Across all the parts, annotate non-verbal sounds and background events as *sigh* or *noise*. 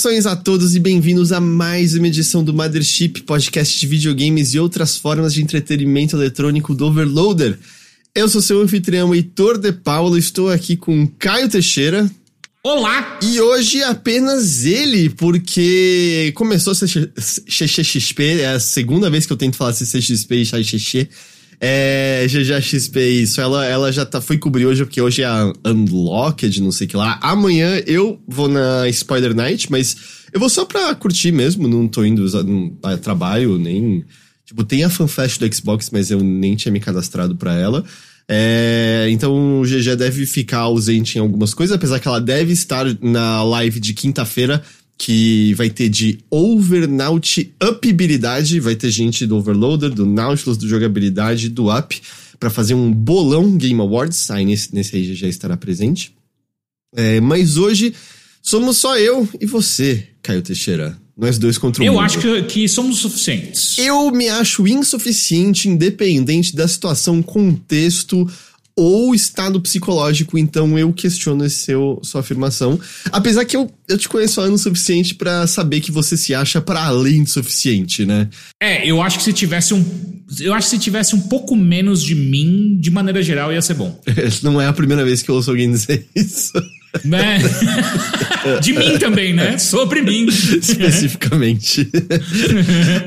Saudações a todos e bem-vindos a mais uma edição do Mothership, podcast de videogames e outras formas de entretenimento eletrônico do Overloader. Eu sou seu anfitrião Heitor de Paulo, estou aqui com Caio Teixeira. Olá! E hoje apenas ele, porque começou a CCXP, é a segunda vez que eu tento falar CCXP e XXX. É, GGXP, isso. Ela, ela já tá, foi cobrir hoje, porque hoje é a Unlocked, não sei o que lá. Amanhã eu vou na Spider Night, mas eu vou só pra curtir mesmo, não tô indo a trabalho, nem. Tipo, tem a FanFest do Xbox, mas eu nem tinha me cadastrado para ela. É, então o GG deve ficar ausente em algumas coisas, apesar que ela deve estar na live de quinta-feira que vai ter de Overnaut Upabilidade, vai ter gente do Overloader, do Nautilus, do Jogabilidade, do Up, para fazer um bolão Game Awards, aí nesse, nesse aí já estará presente. É, mas hoje somos só eu e você, Caio Teixeira. Nós dois contra o Eu mundo. acho que, que somos suficientes. Eu me acho insuficiente, independente da situação, contexto ou estado psicológico, então eu questiono esse seu, sua afirmação. Apesar que eu, eu te conheço há anos suficiente para saber que você se acha para além de suficiente, né? É, eu acho que se tivesse um. Eu acho que se tivesse um pouco menos de mim, de maneira geral, ia ser bom. *laughs* Não é a primeira vez que eu ouço alguém dizer *laughs* isso. Né? *laughs* de mim também, né? Sobre mim. Especificamente.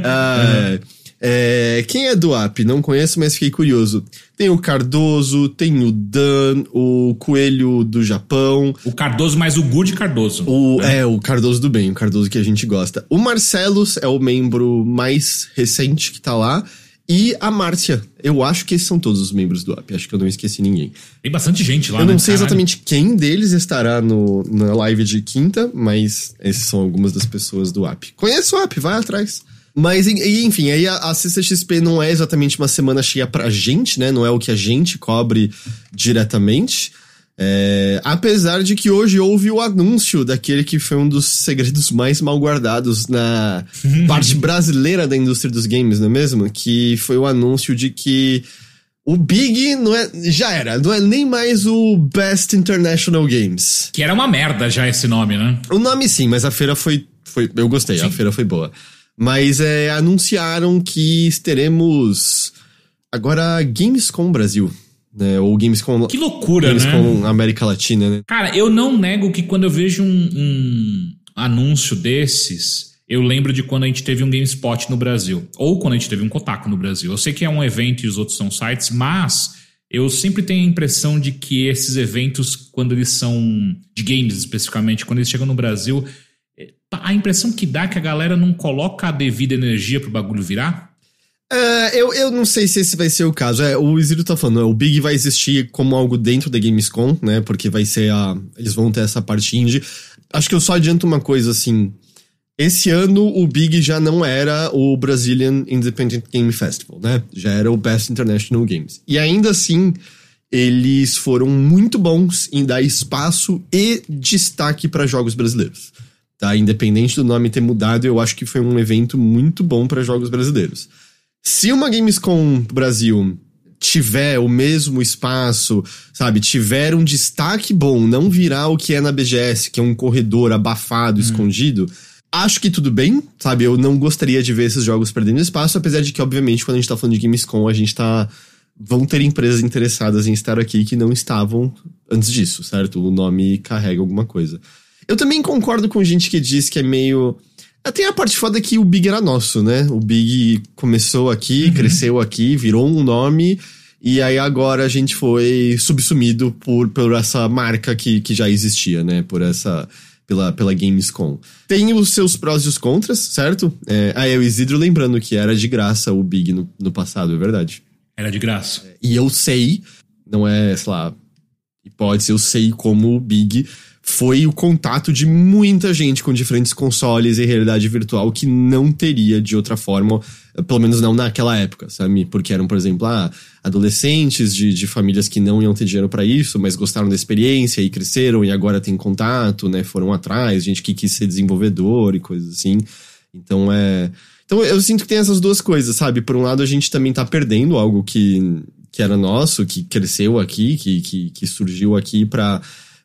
ah, é, quem é do app? Não conheço, mas fiquei curioso. Tem o Cardoso, tem o Dan, o Coelho do Japão. O Cardoso mais o Good Cardoso. O, né? É, o Cardoso do bem, o Cardoso que a gente gosta. O Marcelos é o membro mais recente que tá lá. E a Márcia. Eu acho que esses são todos os membros do app. Acho que eu não esqueci ninguém. Tem bastante gente lá, Eu não né? sei exatamente quem deles estará no, na live de quinta, mas esses são algumas das pessoas do app. Conhece o app, vai atrás. Mas, enfim, aí a, a CCXP não é exatamente uma semana cheia pra gente, né? Não é o que a gente cobre diretamente. É, apesar de que hoje houve o anúncio daquele que foi um dos segredos mais mal guardados na *laughs* parte brasileira da indústria dos games, não é mesmo? Que foi o anúncio de que o Big não é, já era, não é nem mais o Best International Games. Que era uma merda já esse nome, né? O nome sim, mas a feira foi, foi eu gostei, sim. a feira foi boa. Mas é, anunciaram que teremos agora Gamescom Brasil. Né, ou Gamescom. Que loucura, Gamescom né? América Latina, né? Cara, eu não nego que quando eu vejo um, um, anúncio desses, eu lembro de quando a gente teve um GameSpot no Brasil. Ou quando a gente teve um Kotaku no Brasil. Eu sei que é um evento e os outros são sites, mas eu sempre tenho a impressão de que esses eventos, quando eles são de games especificamente, quando eles chegam no Brasil, a impressão que dá é que a galera não coloca a devida energia pro bagulho virar? É, eu, eu não sei se esse vai ser o caso. É, o Isidro tá falando, o Big vai existir como algo dentro da Gamescom, né? Porque vai ser a. Eles vão ter essa parte indie. Acho que eu só adianto uma coisa assim. Esse ano o Big já não era o Brazilian Independent Game Festival, né? Já era o Best International Games. E ainda assim, eles foram muito bons em dar espaço e destaque para jogos brasileiros. Tá? Independente do nome ter mudado, eu acho que foi um evento muito bom para jogos brasileiros. Se uma Gamescom Brasil tiver o mesmo espaço, sabe, tiver um destaque bom, não virar o que é na BGS, que é um corredor abafado, hum. escondido, acho que tudo bem, sabe? Eu não gostaria de ver esses jogos perdendo espaço, apesar de que, obviamente, quando a gente tá falando de Gamescom, a gente tá. Vão ter empresas interessadas em estar aqui que não estavam antes disso, certo? O nome carrega alguma coisa. Eu também concordo com gente que diz que é meio. Tem a parte foda que o Big era nosso, né? O Big começou aqui, uhum. cresceu aqui, virou um nome, e aí agora a gente foi subsumido por, por essa marca que, que já existia, né? Por essa. Pela, pela Gamescom. Tem os seus prós e os contras, certo? É, ah, é o Isidro lembrando que era de graça o Big no, no passado, é verdade. Era de graça. E eu sei, não é, sei lá, hipótese, eu sei como o Big foi o contato de muita gente com diferentes consoles e realidade virtual que não teria de outra forma, pelo menos não naquela época, sabe? Porque eram, por exemplo, ah, adolescentes de, de famílias que não iam ter dinheiro para isso, mas gostaram da experiência e cresceram e agora tem contato, né? Foram atrás, gente que quis ser desenvolvedor e coisas assim. Então é. Então eu sinto que tem essas duas coisas, sabe? Por um lado, a gente também tá perdendo algo que, que era nosso, que cresceu aqui, que, que, que surgiu aqui para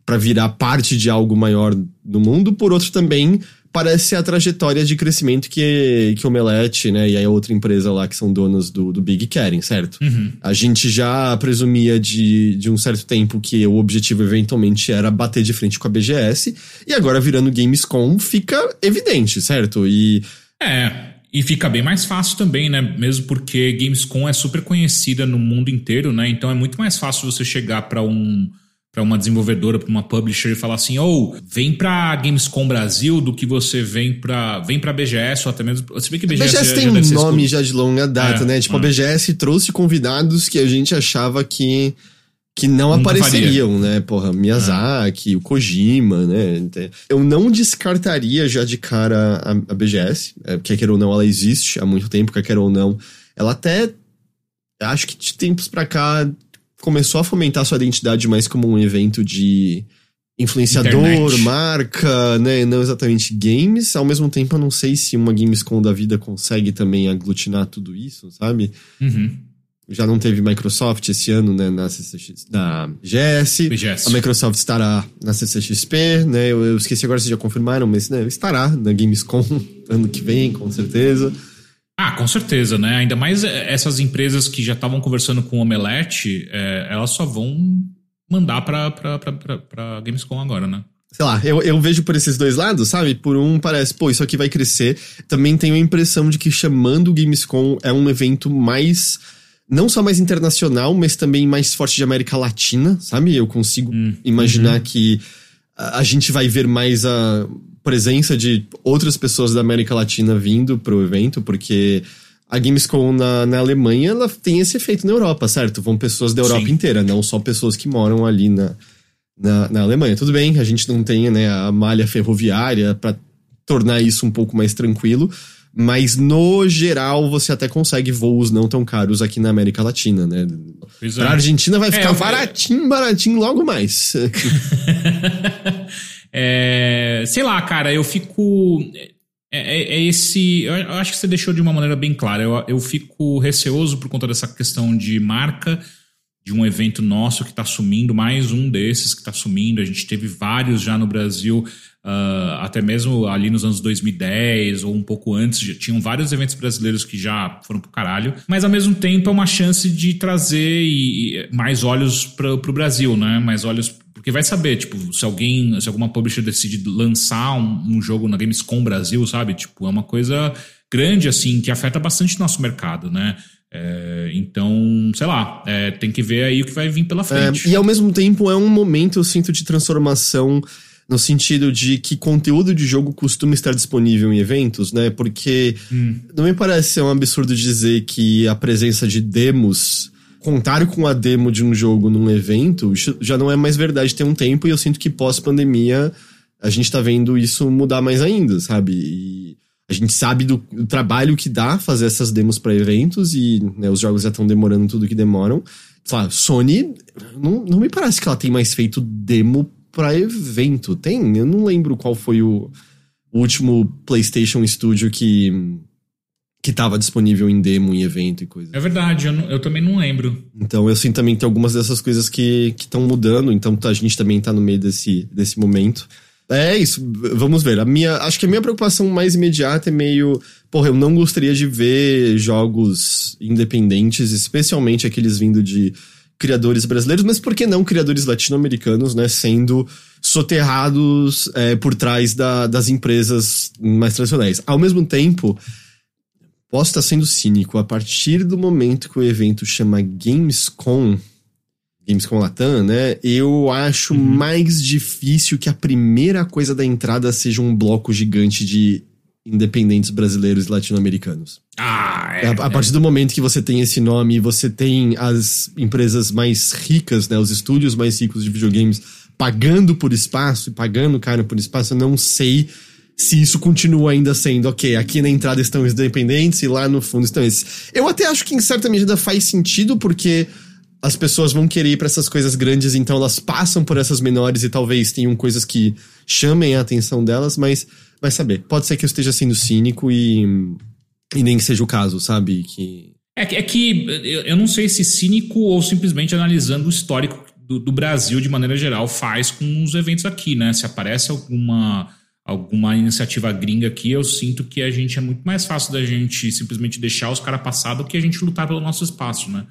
para virar parte de algo maior no mundo, por outro também parece ser a trajetória de crescimento que, que o Omelete, né, e a outra empresa lá que são donas do, do Big querem, certo? Uhum. A gente já presumia de, de um certo tempo que o objetivo eventualmente era bater de frente com a BGS, e agora virando Gamescom fica evidente, certo? E. É, e fica bem mais fácil também, né? Mesmo porque Gamescom é super conhecida no mundo inteiro, né? Então é muito mais fácil você chegar para um para uma desenvolvedora, para uma publisher e falar assim: "Ou oh, vem para Gamescom Brasil do que você vem para vem para BGS ou até mesmo você vê que BGS, BGS tem um nome já de longa data, é, né? Tipo, é. a BGS trouxe convidados que a gente achava que que não Nunca apareceriam, faria. né? Porra, Miyazaki, é. o Kojima, né? Eu não descartaria já de cara a, a BGS, é, quer queira ou não, ela existe há muito tempo, quer queira ou não. Ela até, acho que de tempos pra cá, começou a fomentar sua identidade mais como um evento de influenciador, Internet. marca, né? Não exatamente games. Ao mesmo tempo, eu não sei se uma Gamescom da vida consegue também aglutinar tudo isso, sabe? Uhum. Já não teve Microsoft esse ano, né, na CCX, na GS. BGS. A Microsoft estará na CCXP, né? Eu, eu, esqueci agora se já confirmaram, mas né, estará na Gamescom *laughs* ano que vem, com certeza. Ah, com certeza, né? Ainda mais essas empresas que já estavam conversando com o Omelete, é, elas só vão mandar pra, pra, pra, pra, pra Gamescom agora, né? sei lá, eu, eu vejo por esses dois lados, sabe? Por um parece, pô, isso aqui vai crescer. Também tenho a impressão de que chamando o Gamescom é um evento mais não só mais internacional, mas também mais forte de América Latina, sabe? Eu consigo hum, imaginar uhum. que a, a, gente vai ver mais a presença de outras pessoas da América Latina vindo pro evento, porque a Gamescom na, na Alemanha, ela tem esse efeito na Europa, certo? Vão pessoas da Europa Sim. inteira, não só pessoas que moram ali na, na, na Alemanha. Tudo bem, a gente não tem né, a malha ferroviária para tornar isso um pouco mais tranquilo, mas no geral você até consegue voos não tão caros aqui na América Latina, né? Pois pra é. Argentina vai ficar é, baratinho, baratinho logo mais. *laughs* *laughs* é, sei lá, cara, eu fico. É, é, é, esse. Eu acho que você deixou de uma maneira bem clara. Eu, eu fico receoso por conta dessa questão de marca de um evento nosso que está sumindo, mais um desses que está sumindo. A gente teve vários já no Brasil, uh, até mesmo ali nos anos 2010 ou um pouco antes, já tinham vários eventos brasileiros que já foram pro caralho. Mas ao mesmo tempo é uma chance de trazer e, e mais olhos para o Brasil, né? Mais olhos porque vai saber, tipo, se alguém, se alguma publisher decide lançar um, um, jogo na Gamescom Brasil, sabe? Tipo, é uma coisa grande, assim, que afeta bastante nosso mercado, né? É, então, sei lá, é, tem que ver aí o que vai vir pela frente. É, e ao mesmo tempo é um momento, eu sinto, de transformação no sentido de que conteúdo de jogo costuma estar disponível em eventos, né? Porque hum. não me parece ser um absurdo dizer que a presença de demos, contar com a demo de um jogo num evento, já não é mais verdade tem um tempo, e eu sinto que pós-pandemia a gente tá vendo isso mudar mais ainda, sabe? E a gente sabe do, do trabalho que dá fazer essas demos para eventos e né, os jogos já estão demorando tudo que demoram. Sony, não, não me parece que ela tem mais feito demo para evento. Tem? Eu não lembro qual foi o, o último PlayStation Studio que que estava disponível em demo, em evento e coisa. É verdade, eu, não, eu, também não lembro. Então eu sinto também que tem algumas dessas coisas que estão mudando, então a gente também tá no meio desse, desse momento. É isso, vamos ver. A minha, acho que a minha preocupação mais imediata é meio. Porra, eu não gostaria de ver jogos independentes, especialmente aqueles vindo de criadores brasileiros, mas por que não criadores latino-americanos, né, sendo soterrados é, por trás da, das empresas mais tradicionais. Ao mesmo tempo, posso estar sendo cínico, a partir do momento que o evento chama Gamescom, Gamescom Latam, né? Eu acho uhum. mais difícil que a primeira coisa da entrada seja um bloco gigante de independentes brasileiros e latino-americanos. Ah, é, a, a, partir do momento que você tem esse nome, você tem as empresas mais ricas, né? Os estúdios mais ricos de videogames pagando por espaço e pagando caro por espaço, eu não sei se isso continua ainda sendo, ok, aqui na entrada estão os independentes e lá no fundo estão esses. Eu até acho que em certa medida faz sentido, porque as pessoas vão querer ir para essas coisas grandes, então elas passam por essas menores e talvez tenham coisas que chamem a atenção delas, mas vai saber. Pode ser que eu esteja sendo cínico e, e nem seja o caso, sabe? Que... É, é que eu não sei se cínico ou simplesmente analisando o histórico do, do, Brasil, de maneira geral, faz com os eventos aqui, né? Se aparece alguma, alguma iniciativa gringa aqui, eu sinto que a gente é muito mais fácil da gente simplesmente deixar os caras passar do que a gente lutar pelo nosso espaço, né?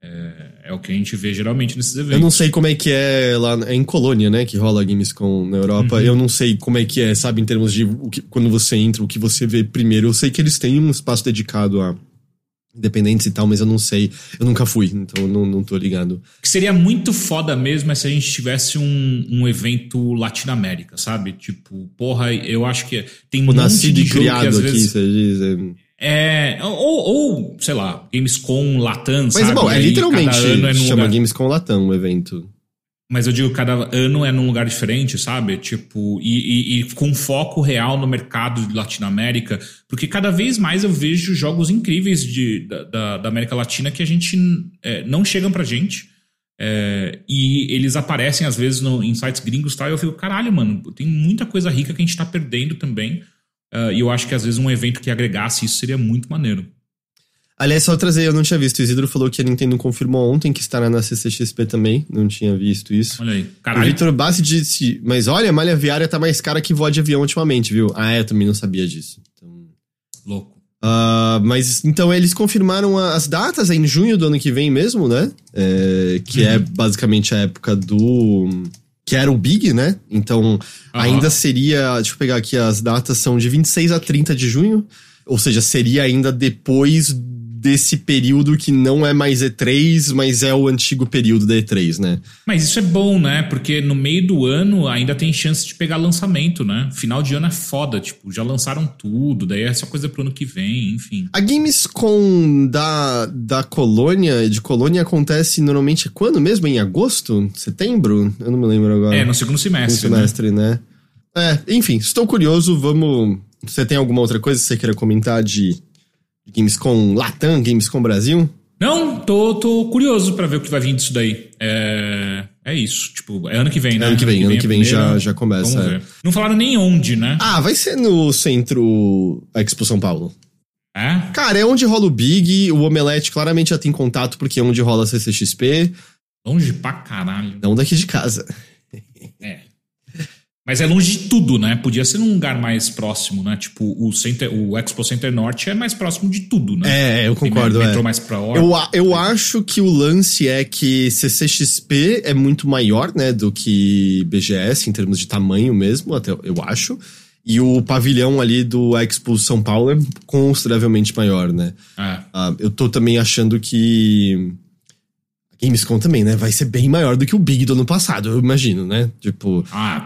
É, é, o que a gente vê geralmente nesses eventos. Eu não sei como é que é lá é em Colônia, né? Que rola Gamescom na Europa. Uhum. Eu não sei como é que é, sabe, em termos de que, quando você entra, o que você vê primeiro. Eu sei que eles têm um espaço dedicado a independentes e tal, mas eu não sei. Eu nunca fui, então não, não tô ligado. O que seria muito foda mesmo é se a gente tivesse um, um evento Latinoamérica, sabe? Tipo, porra, eu acho que tem um o nascido e criado aqui, vezes... você diz. É... É, ou, ou, sei lá, Gamescom Latam, Mas, sabe? bom, é literalmente é chama lugar... Gamescom Latam o evento. Mas eu digo, cada ano é num lugar diferente, sabe? Tipo, e, e, e com foco real no mercado de Latinoamérica, porque cada vez mais eu vejo jogos incríveis de, da, da América Latina que a gente é, não chegam pra gente. É, e eles aparecem às vezes no, em sites gringos e tal, e eu fico, caralho, mano, tem muita coisa rica que a gente tá perdendo também. Uh, e eu acho que às vezes um evento que agregasse isso seria muito maneiro. Aliás, só trazer, eu não tinha visto. O Isidro falou que a Nintendo confirmou ontem que estará na CCXP também. Não tinha visto isso. Olha aí. Caralho. O Victor Bassi disse, mas olha, a malha viária tá mais cara que voa de avião ultimamente, viu? Ah, é, eu também não sabia disso. Então... Louco. Uh, mas então eles confirmaram as datas é em junho do ano que vem mesmo, né? É, que é uhum. é basicamente a época do que era o Big, né? Então, uhum. ainda seria. Deixa eu pegar aqui, as datas são de 26 a 30 de junho. Ou seja, seria ainda depois desse período que não é mais E3, mas é o antigo período da E3, né? Mas isso é bom, né? Porque no meio do ano ainda tem chance de pegar lançamento, né? Final de ano é foda, tipo, já lançaram tudo, daí é só coisa pro ano que vem, enfim. A Gamescom da, da Colônia, de Colônia, acontece normalmente quando mesmo? Em agosto? Setembro? Eu não me lembro agora. É, no segundo semestre. No semestre, né? né? É, enfim, estou curioso, vamos. Você tem alguma outra coisa que você queira comentar de Gamescom Latam, Gamescom Brasil? Não, tô, tô curioso para ver o que vai vir disso daí. É, é isso. Tipo, é ano que vem, né? Ano que vem, ano que vem, já, já começa. É. Não falaram nem onde, né? Ah, vai ser no centro Expo São Paulo. É? Cara, é onde rola o Big, o Omelete claramente já tem contato porque é onde rola a CCXP. Longe pra caralho. Não daqui de casa. Mas é longe de tudo, né? Podia ser num lugar mais próximo, né? Tipo, o, Center, o Expo Center Norte é mais próximo de tudo, né? É, eu concordo. Metrô é. mais pra hora. Eu, eu acho que o lance é que CCXP é muito maior, né? Do que BGS, em termos de tamanho mesmo, até eu acho. E o pavilhão ali do Expo São Paulo é consideravelmente maior, né? É. Uh, eu tô também achando que Gamescom também, né? Vai ser bem maior do que o Big do ano passado, eu imagino, né? Tipo. Ah,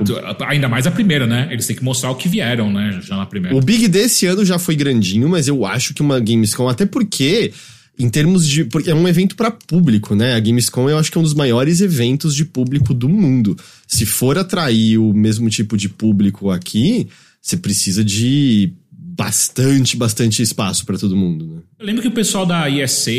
ainda mais a primeira, né? Eles têm que mostrar o que vieram, né? Já na primeira. O Big desse ano já foi grandinho, mas eu acho que uma Gamescom, até porque. Em termos de. Porque é um evento para público, né? A Gamescom eu acho que é um dos maiores eventos de público do mundo. Se for atrair o mesmo tipo de público aqui, você precisa de bastante, bastante espaço para todo mundo, né? Eu lembro que o pessoal da ESA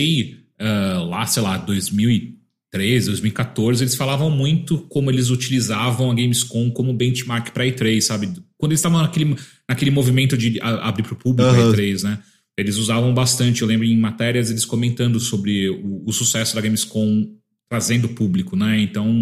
uh, lá, sei lá, 2013, 2014, eles falavam muito como eles utilizavam a Gamescom como benchmark para E3, sabe? Quando eles estavam naquele, naquele movimento de abrir para o público uhum. a E3, né? Eles usavam bastante. Eu lembro em matérias eles comentando sobre o, o sucesso da Gamescom trazendo público, né? Então,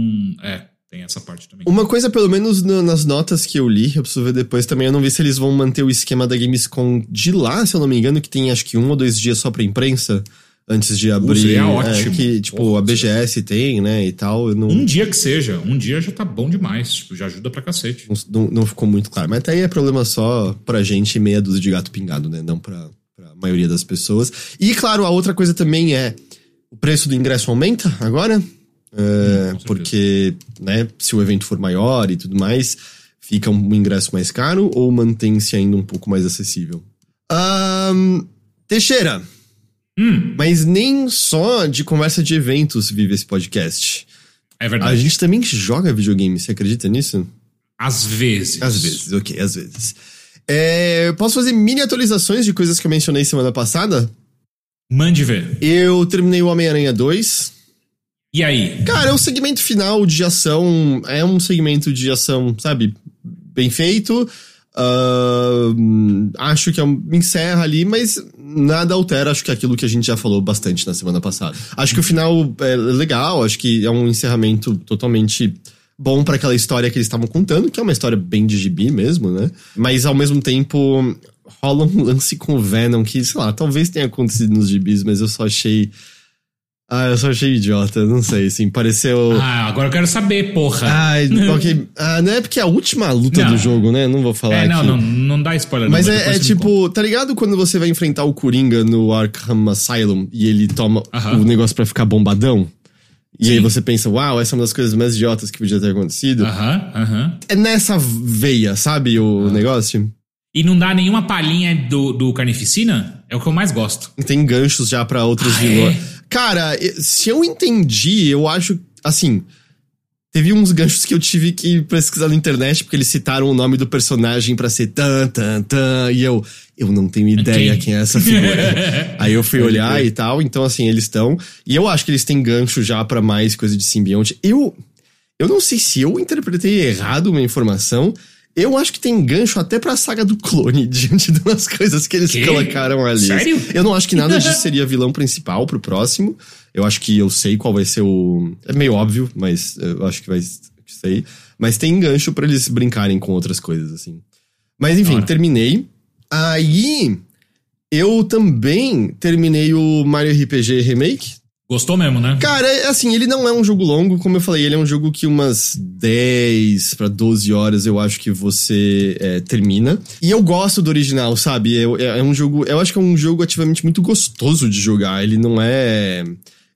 é, tem essa parte também. Uma coisa, pelo menos no, nas notas que eu li, eu preciso ver depois também, eu não vi se eles vão manter o esquema da Gamescom de lá, se eu não me engano, que tem acho que um ou dois dias só pra imprensa antes de abrir. é ótimo. É, que, tipo, Porra, a BGS tem, né, e tal. Não... Um dia que seja, um dia já tá bom demais, tipo, já ajuda pra cacete. Não, não, ficou muito claro. Mas até aí é problema só pra gente meia dúzia de gato pingado, né, não pra, pra maioria das pessoas. E, claro, a outra coisa também é, o preço do ingresso aumenta agora, é, hum, porque, né, se o evento for maior e tudo mais, fica um ingresso mais caro ou mantém-se ainda um pouco mais acessível? Um, Teixeira, Hum. Mas nem só de conversa de eventos vive esse podcast. É verdade. A gente também joga videogame, você acredita nisso? Às vezes. Às vezes, ok, às vezes. É, posso fazer mini atualizações de coisas que eu mencionei semana passada? Mande ver. Eu terminei o Homem-Aranha 2. E aí? Cara, é o segmento final de ação. É um segmento de ação, sabe? Bem feito. Uh, acho que é um, encerra ali, mas nada altera, acho que aquilo que a gente já falou bastante na semana passada. Acho que o final é legal, acho que é um encerramento totalmente bom para aquela história que eles estavam contando, que é uma história bem de gibi mesmo, né? Mas ao mesmo tempo rola um lance com o Venom que, sei lá, talvez tenha acontecido nos gibis, mas eu só achei ah, eu só achei idiota, não sei, assim, pareceu. Ah, agora eu quero saber, porra. Ah, *laughs* okay. ah não é porque é a última luta não. do jogo, né? Não vou falar. É, não, aqui. não, não dá spoiler. Mas não, é, é tipo, tá ligado quando você vai enfrentar o Coringa no Arkham Asylum e ele toma uh -huh. o negócio para ficar bombadão? E Sim. aí você pensa, uau, essa é uma das coisas mais idiotas que podia ter acontecido. Aham, uh aham. -huh, uh -huh. É nessa veia, sabe, o negócio? E não dá nenhuma palhinha do, do Carnificina? É o que eu mais gosto. Tem ganchos já para outros ah, vilões. É? Cara, se eu entendi, eu acho. Assim. Teve uns ganchos que eu tive que pesquisar na internet, porque eles citaram o nome do personagem para ser tan, tan, tan. E eu. Eu não tenho ideia quem, é essa figura. *laughs* Aí eu fui olhar e tal. Então, assim, eles estão. E eu acho que eles têm gancho já para mais coisa de simbionte. Eu. Eu não sei se eu interpretei errado uma informação. Eu acho que tem gancho até pra saga do clone, *laughs* diante das coisas que eles que? colocaram ali. Sério? Eu não acho que nada disso *laughs* seria vilão principal pro próximo. Eu acho que eu sei qual vai ser o. É meio óbvio, mas eu acho que vai sei. Mas tem gancho para eles brincarem com outras coisas, assim. Mas enfim, Ora. terminei. Aí. Eu também terminei o Mario RPG Remake, Gostou mesmo, né? Cara, é, assim, ele não é um jogo longo, como eu falei, ele é um jogo que umas 10 para 12 horas eu acho que você é, termina. E eu gosto do original, sabe? É, é, um jogo. Eu acho que é um jogo ativamente muito gostoso de jogar. Ele não é.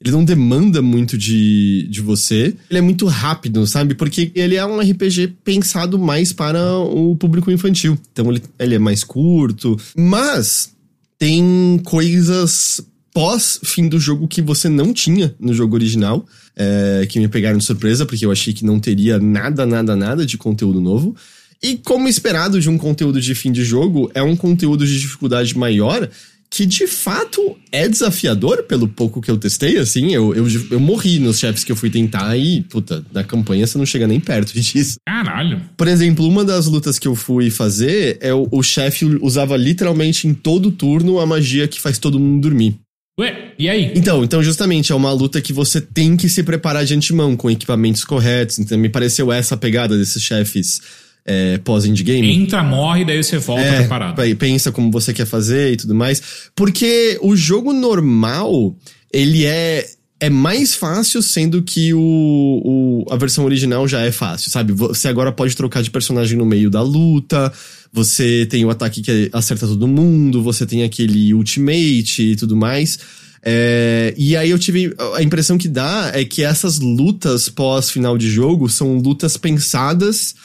Ele não demanda muito de, de você. Ele é muito rápido, sabe? Porque ele é um RPG pensado mais para o público infantil. Então ele, ele é mais curto. Mas tem coisas pós-fim do jogo que você não tinha no jogo original, é, que me pegaram de surpresa, porque eu achei que não teria nada, nada, nada de conteúdo novo. E como esperado de um conteúdo de fim de jogo, é um conteúdo de dificuldade maior que de fato é desafiador pelo pouco que eu testei, assim, eu, eu, eu morri nos chefes que eu fui tentar e, puta, na campanha você não chega nem perto *laughs* disso. Caralho. Por exemplo, uma das lutas que eu fui fazer é o, o chefe usava literalmente em todo turno a magia que faz todo mundo dormir. Ué, e aí? Então, então justamente é uma luta que você tem que se preparar de antemão, com equipamentos corretos. Então me pareceu essa a pegada desses chefes é, pós-endgame. Entra, morre, daí você volta é, preparado. Pensa como você quer fazer e tudo mais. Porque o jogo normal, ele é é mais fácil, sendo que o, o, a versão original já é fácil, sabe? Você agora pode trocar de personagem no meio da luta, você tem o ataque que acerta todo mundo, você tem aquele ultimate e tudo mais. É, e aí eu tive. A impressão que dá é que essas lutas pós-final de jogo são lutas pensadas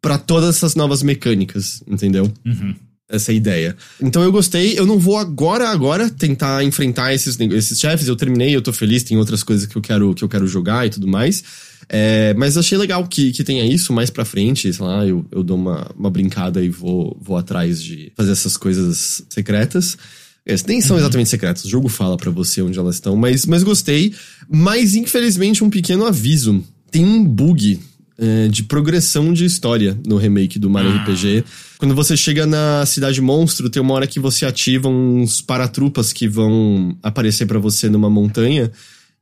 para todas essas novas mecânicas, entendeu? Uhum essa ideia. Então eu gostei, eu não vou agora, agora tentar enfrentar esses, esses chefes, eu terminei, eu tô feliz, tem outras coisas que eu quero, que eu quero jogar e tudo mais. É, mas achei legal que, que tenha isso mais pra frente, sei lá, eu, eu dou uma, uma brincada e vou, vou atrás de fazer essas coisas secretas. Elas nem são uhum. exatamente secretas, o jogo fala para você onde elas estão, mas, mas gostei. Mas infelizmente um pequeno aviso. Tem um bug é, de progressão de história no remake do Mario ah. RPG. Quando você chega na Cidade Monstro, tem uma hora que você ativa uns paratrupas que vão aparecer para você numa montanha.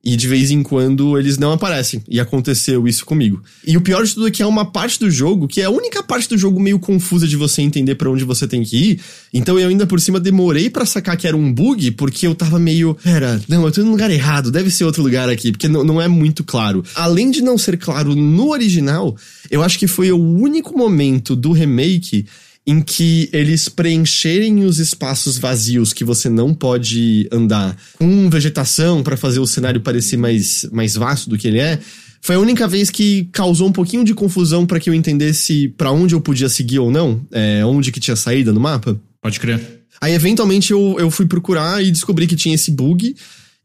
E de vez em quando eles não aparecem. E aconteceu isso comigo. E o pior de tudo é que é uma parte do jogo, que é a única parte do jogo meio confusa de você entender para onde você tem que ir. Então eu ainda por cima demorei para sacar que era um bug, porque eu tava meio. Pera, não, eu tô no lugar errado, deve ser outro lugar aqui, porque não, não é muito claro. Além de não ser claro no original, eu acho que foi o único momento do remake em que eles preencherem os espaços vazios que você não pode andar com vegetação para fazer o cenário parecer mais, mais vasto do que ele é, foi a única vez que causou um pouquinho de confusão para que eu entendesse para onde eu podia seguir ou não, é, onde que tinha saída no mapa. Pode crer. Aí, eventualmente, eu, eu fui procurar e descobri que tinha esse bug.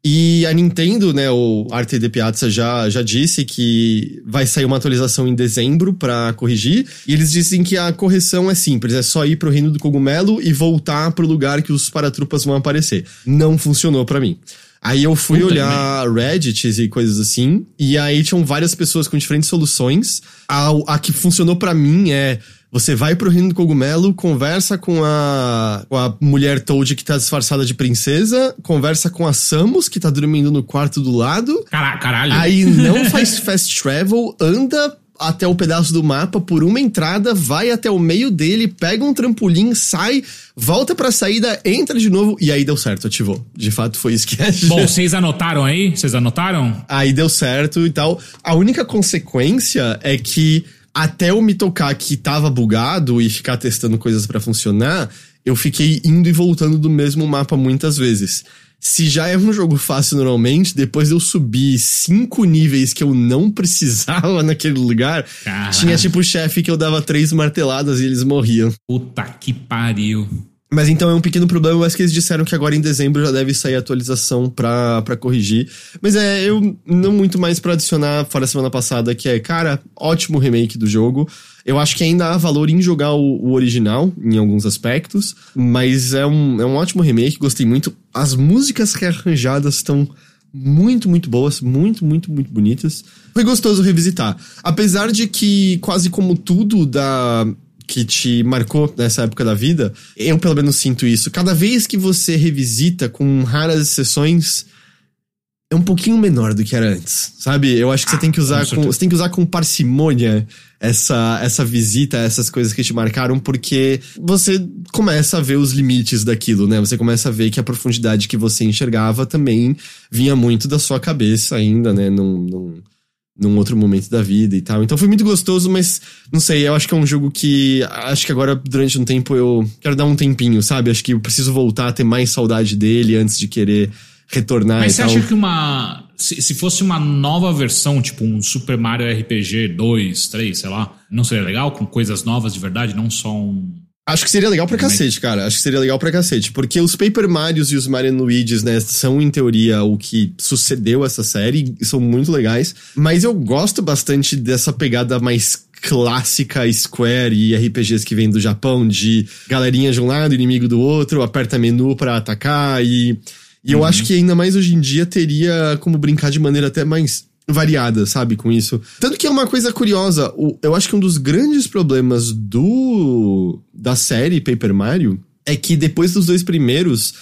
E a Nintendo, né, o Arte de Piazza já, já disse que vai sair uma atualização em dezembro para corrigir. E eles dizem que a correção é simples, é só ir pro Reino do Cogumelo e voltar pro lugar que os paratrupas vão aparecer. Não funcionou para mim. Aí eu fui Puta olhar também. Reddits e coisas assim, e aí tinham várias pessoas com diferentes soluções. A, a que funcionou para mim é Você vai pro reino do cogumelo, conversa com a, com a mulher Toad que tá disfarçada de princesa, conversa com a Samus, que tá dormindo no quarto do lado. Caralho. Aí não faz fast travel, anda até o pedaço do mapa por uma entrada, vai até o meio dele, pega um trampolim, sai, volta pra saída, entra de novo e aí deu certo, ativou. De fato foi isso que é. Bom, vocês anotaram aí? Vocês anotaram? Aí deu certo e tal. A única consequência é que até eu me tocar que tava bugado e ficar testando coisas para funcionar, eu fiquei indo e voltando do mesmo mapa muitas vezes se já é um *laughs* jogo fácil normalmente, depois eu subir cinco níveis que eu não *laughs* precisava naquele lugar, Caramba. tinha tipo chefe que eu dava três marteladas e eles morriam. Puta que pariu. Mas então é um pequeno problema, mas que eles disseram que agora em dezembro já deve sair a atualização pra, pra corrigir. Mas é, eu não muito mais pra adicionar fora a semana passada, que é, cara, ótimo remake do jogo. Eu acho que ainda há valor em jogar o, o, original, em alguns aspectos, mas é um, é um ótimo remake, gostei muito. As músicas rearranjadas estão muito, muito boas, muito, muito, muito bonitas. Foi gostoso revisitar. Apesar de que, quase como tudo da que te marcou nessa época da vida, eu pelo menos sinto isso. Cada vez que você revisita, com raras exceções, é um pouquinho menor do que era antes, sabe? Eu acho que ah, você tem que usar com, com você tem que usar com parcimônia essa essa visita, essas coisas que te marcaram, porque você começa a ver os limites daquilo, né? Você começa a ver que a profundidade que você enxergava também vinha muito da sua cabeça ainda, né? Num, num, num outro momento da vida e tal. Então foi muito gostoso, mas não sei, eu acho que é um jogo que acho que agora durante um tempo eu quero dar um tempinho, sabe? Acho que eu preciso voltar a ter mais saudade dele antes de querer retornar Mas você tal. acha que uma se, se fosse uma nova versão, tipo um Super Mario RPG 2, 3, sei lá, não seria legal com coisas novas de verdade, não só um Acho que seria legal pra cacete, cara. Acho que seria legal pra cacete. Porque os Paper Marios e os Mario Luigi's, né, são, em teoria, o que sucedeu essa série. E são muito legais. Mas eu gosto bastante dessa pegada mais clássica Square e RPGs que vem do Japão, de galerinha de um lado, inimigo do outro, aperta menu para atacar e. E eu uhum. acho que ainda mais hoje em dia teria como brincar de maneira até mais variada, sabe, com isso. Tanto que é uma coisa curiosa, eu acho que um dos grandes problemas do da série Paper Mario é que depois dos dois primeiros,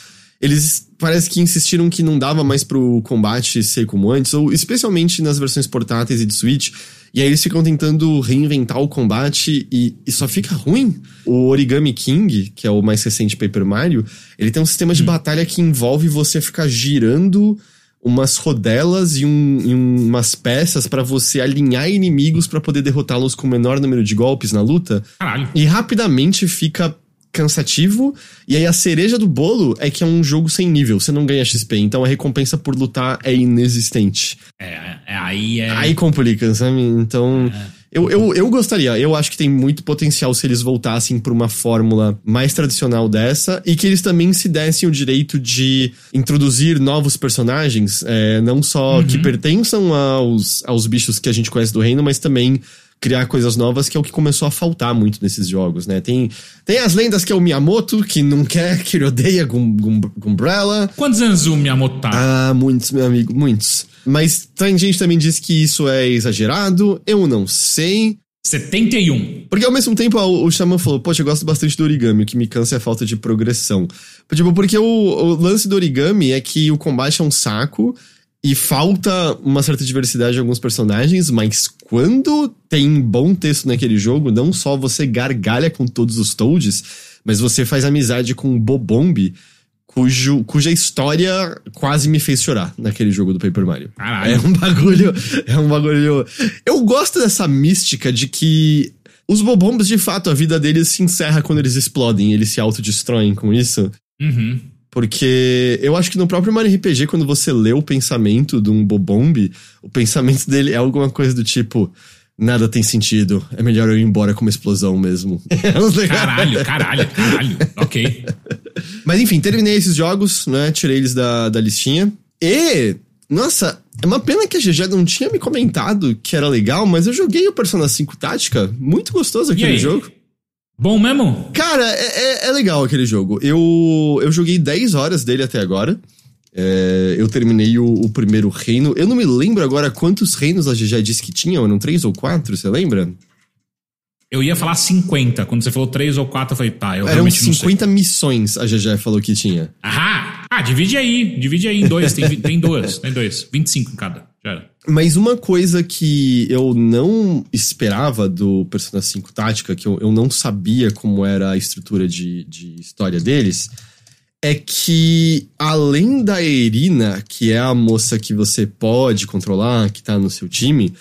eles parece que insistiram que não dava mais pro combate ser como antes, ou especialmente nas versões portáteis e de Switch. E aí eles ficam tentando reinventar o combate e, e, só fica ruim. O Origami King, que é o mais recente Paper Mario, ele tem um sistema de hum. batalha que envolve você ficar girando umas rodelas e, um, e umas peças para você alinhar inimigos para poder derrotá-los com o menor número de golpes na luta. Caralho. E rapidamente fica cansativo. E aí a cereja do bolo é que é um jogo sem nível, você não ganha XP, então a recompensa por lutar é inexistente. É, é aí é. Aí complica, sabe? Então. É. Eu, eu, eu gostaria, eu acho que tem muito potencial se eles voltassem para uma fórmula mais tradicional dessa e que eles também se dessem o direito de introduzir novos personagens, é, não só uhum. que pertençam aos, aos bichos que a gente conhece do reino, mas também criar coisas novas, que é o que começou a faltar muito nesses jogos, né? Tem, tem as lendas que é o Miyamoto, que não quer, que ele odeia Gumbrella. Quantos anos o Miyamoto tá? Ah, muitos, meu amigo, muitos. Mas tem gente também diz que isso é exagerado, eu não sei. 71. Porque ao mesmo tempo o Shaman falou, poxa, eu gosto bastante do origami, o que me cansa é a falta de progressão. Tipo, porque o, o lance do origami é que o combate é um saco e falta uma certa diversidade em alguns personagens, mas quando tem bom texto naquele jogo, não só você gargalha com todos os Toads, mas você faz amizade com o Bobomb, cujo, cuja história quase me fez chorar naquele jogo do Paper Mario. Caralho. É um bagulho. É um bagulho. Eu gosto dessa mística de que os Bobombs, de fato, a vida deles se encerra quando eles explodem, eles se autodestroem com isso. Uhum. Porque eu acho que no próprio Mario RPG, quando você lê o pensamento de um Bobomb, o pensamento dele é alguma coisa do tipo. Nada tem sentido. É melhor eu ir embora com uma explosão mesmo. *laughs* caralho, caralho, caralho. Ok. *laughs* Mas enfim, terminei esses jogos, né? Tirei eles da, da listinha. E, nossa, é uma pena que a GG não tinha me comentado que era legal, mas eu joguei o Persona 5 Tática. Muito gostoso aquele jogo. Bom mesmo? Cara, é, é, é, legal aquele jogo. Eu, eu joguei 10 horas dele até agora. É, eu terminei o, o, primeiro reino. Eu não me lembro agora quantos reinos a GG disse que tinham. Eram três ou quatro, você lembra? Eu ia falar 50. Quando você falou 3 ou 4, eu falei, tá, eu Eram realmente não sei. 50 missões, a GG falou que tinha. Ahá! Ah, divide aí. Divide aí em dois. Tem, tem duas. Tem dois. 25 em cada. Já era. Mas uma coisa que eu não esperava do Persona 5 Tática, que eu, eu não sabia como era a estrutura de, de história deles, é que além da Erina, que é a moça que você pode controlar, que tá no seu time,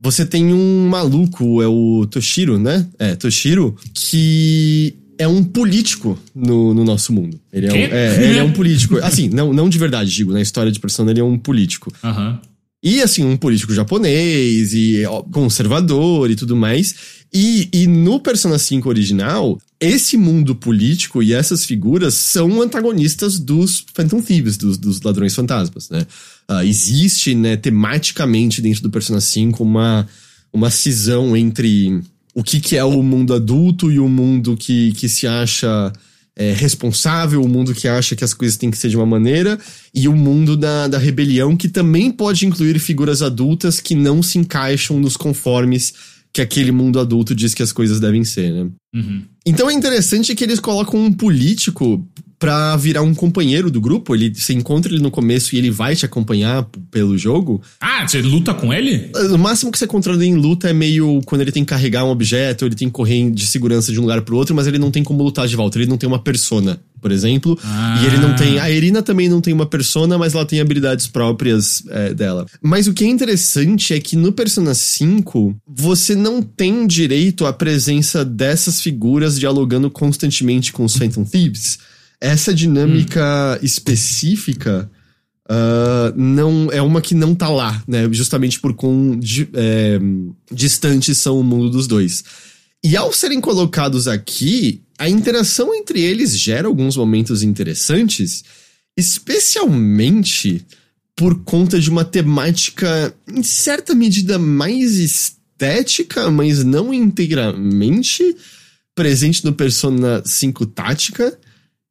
você tem um maluco, é o Toshiro, né? É, Toshiro, que é um político no, no nosso mundo. Ele é, um, é, ele é um político. Assim, não, não de verdade, digo, na história de Persona ele é um político. Aham. E assim, um político japonês e conservador e tudo mais. E, e no Persona 5 original, esse mundo político e essas figuras são antagonistas dos Phantom Thieves, dos, dos ladrões fantasmas, né? Ah, existe, né, tematicamente dentro do Persona 5 uma, uma cisão entre o que, que é o mundo adulto e o mundo que, que se acha é, responsável, o mundo que acha que as coisas têm que ser de uma maneira, e o mundo da, da rebelião, que também pode incluir figuras adultas que não se encaixam nos conformes que aquele mundo adulto diz que as coisas devem ser, né? Uhum. Então é interessante que eles colocam um político pra virar um companheiro do grupo. Ele você encontra ele no começo e ele vai te acompanhar p- pelo jogo. Ah, você luta com ele? O máximo que você ele em luta é meio quando ele tem que carregar um objeto, ele tem que correr de segurança de um lugar pro outro, mas ele não tem como lutar de volta. Ele não tem uma persona, por exemplo. Ah. E ele não tem. A Irina também não tem uma persona, mas ela tem habilidades próprias é, dela. Mas o que é interessante é que no Persona 5, você não tem direito à presença dessas figuras dialogando constantemente com os Phantom Thieves. Essa dinâmica específica ah, não é uma que não tá lá, né? Justamente por quão di- é, distantes são o mundo dos dois. E ao serem colocados aqui, a interação entre eles gera alguns momentos interessantes, especialmente por conta de uma temática, em certa medida, mais estética, mas não integralmente presente no Persona 5 Tática,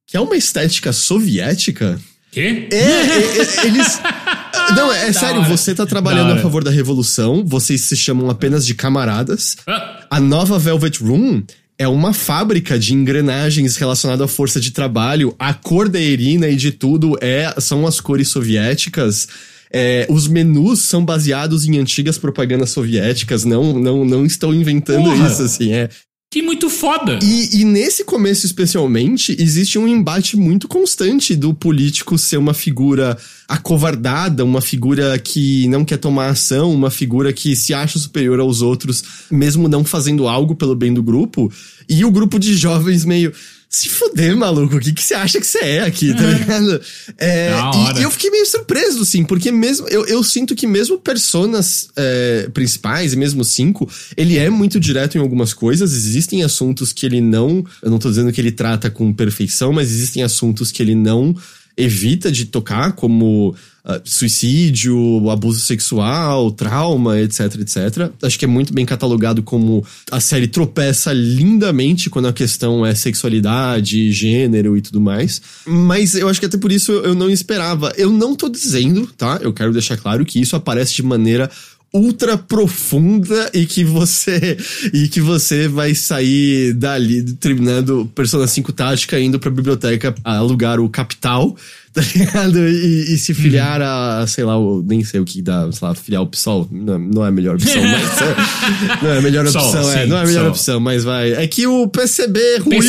que é uma estética soviética. Quê? É, é, é, eles. *laughs* Não, é sério, hora. você tá trabalhando a favor da revolução, vocês se chamam apenas de camaradas. Ah, A nova Velvet Room é uma fábrica de engrenagens relacionada à força de trabalho. A cor da Irina e de tudo é, são as cores soviéticas. É, os menus são baseados em antigas propagandas soviéticas, não, não, não estão inventando Porra. isso, assim, é. Que muito foda. E, e nesse começo, especialmente, existe um embate muito constante do político ser uma figura acovardada, uma figura que não quer tomar ação, uma figura que se acha superior aos outros, mesmo não fazendo algo pelo bem do grupo. E o grupo de jovens meio. Se fuder, maluco, o que, que você acha que você é aqui, tá ligado? É, e- e eu fiquei meio surpreso, assim, porque mesmo. Eu, eu sinto que mesmo personas é, principais, e mesmo cinco, ele é muito direto em algumas coisas. Existem assuntos que ele não. Eu não tô dizendo que ele trata com perfeição, mas existem assuntos que ele não evita de tocar, como ah, suicídio, abuso sexual, trauma, etc, etc. Acho que é muito bem catalogado como a série tropeça lindamente quando a questão é sexualidade, gênero e tudo mais. Mas eu acho que até por isso eu não esperava. Eu não tô dizendo, tá? Eu quero deixar claro que isso aparece de maneira ultra profunda e que você e que você vai sair dali terminando Persona 5 Tática indo pra biblioteca alugar o Capital, tá ligado? E, e se filiar a, sei lá, o, nem sei o que dá, sei lá, filiar o PSOL, não, não é a melhor opção, *laughs* mas é, não é a melhor opção, é, sim, não é a melhor PSOL. opção, mas vai. É que o PCB ruiu.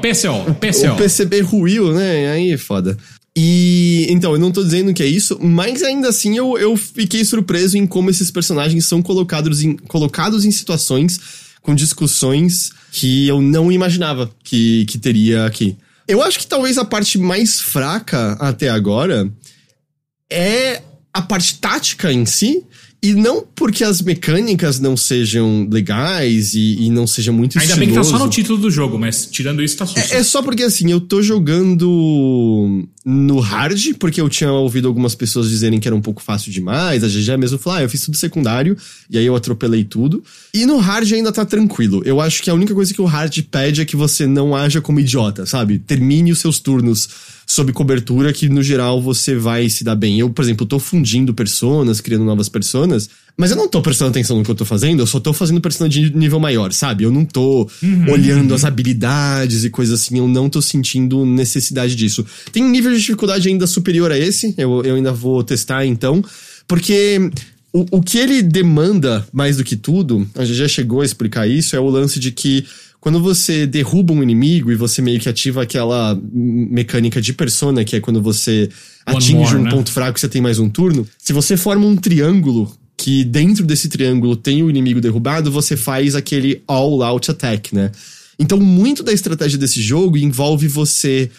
PCO, PCO, PCO. O PCB ruiu, né? Aí é foda. E então, eu não tô dizendo que é isso, mas ainda assim eu, eu fiquei surpreso em como esses personagens são colocados em, colocados em situações com discussões que eu não imaginava que, que teria aqui. Eu acho que talvez a parte mais fraca até agora é a parte tática em si. E não porque as mecânicas não sejam legais e, e não seja muito Ainda bem que tá só no título do jogo, mas tirando isso, tá susto. É, é só porque assim, eu tô jogando no hard, porque eu tinha ouvido algumas pessoas dizerem que era um pouco fácil demais. A GG mesmo falou, ah, eu fiz tudo secundário, e aí eu atropelei tudo. E no hard ainda tá tranquilo. Eu acho que a única coisa que o hard pede é que você não haja como idiota, sabe? Termine os seus turnos sob cobertura que no geral você vai se dar bem. Eu, por exemplo, tô fundindo personas, criando novas personas, mas eu não tô prestando atenção no que eu tô fazendo, eu só tô fazendo persona de nível maior, sabe? Eu não tô uhum, olhando as habilidades e coisas assim, eu não tô sentindo necessidade disso. Tem um nível de dificuldade ainda superior a esse, eu, eu ainda vou testar então, porque o, o que ele demanda mais do que tudo, a gente já chegou a explicar isso, é o lance de que quando você derruba um inimigo e você meio que ativa aquela mecânica de persona, que é quando você One atinge more, um né? ponto fraco e você tem mais um turno, se você forma um triângulo que dentro desse triângulo tem o inimigo derrubado, você faz aquele all-out attack, né? Então, muito da estratégia desse jogo envolve você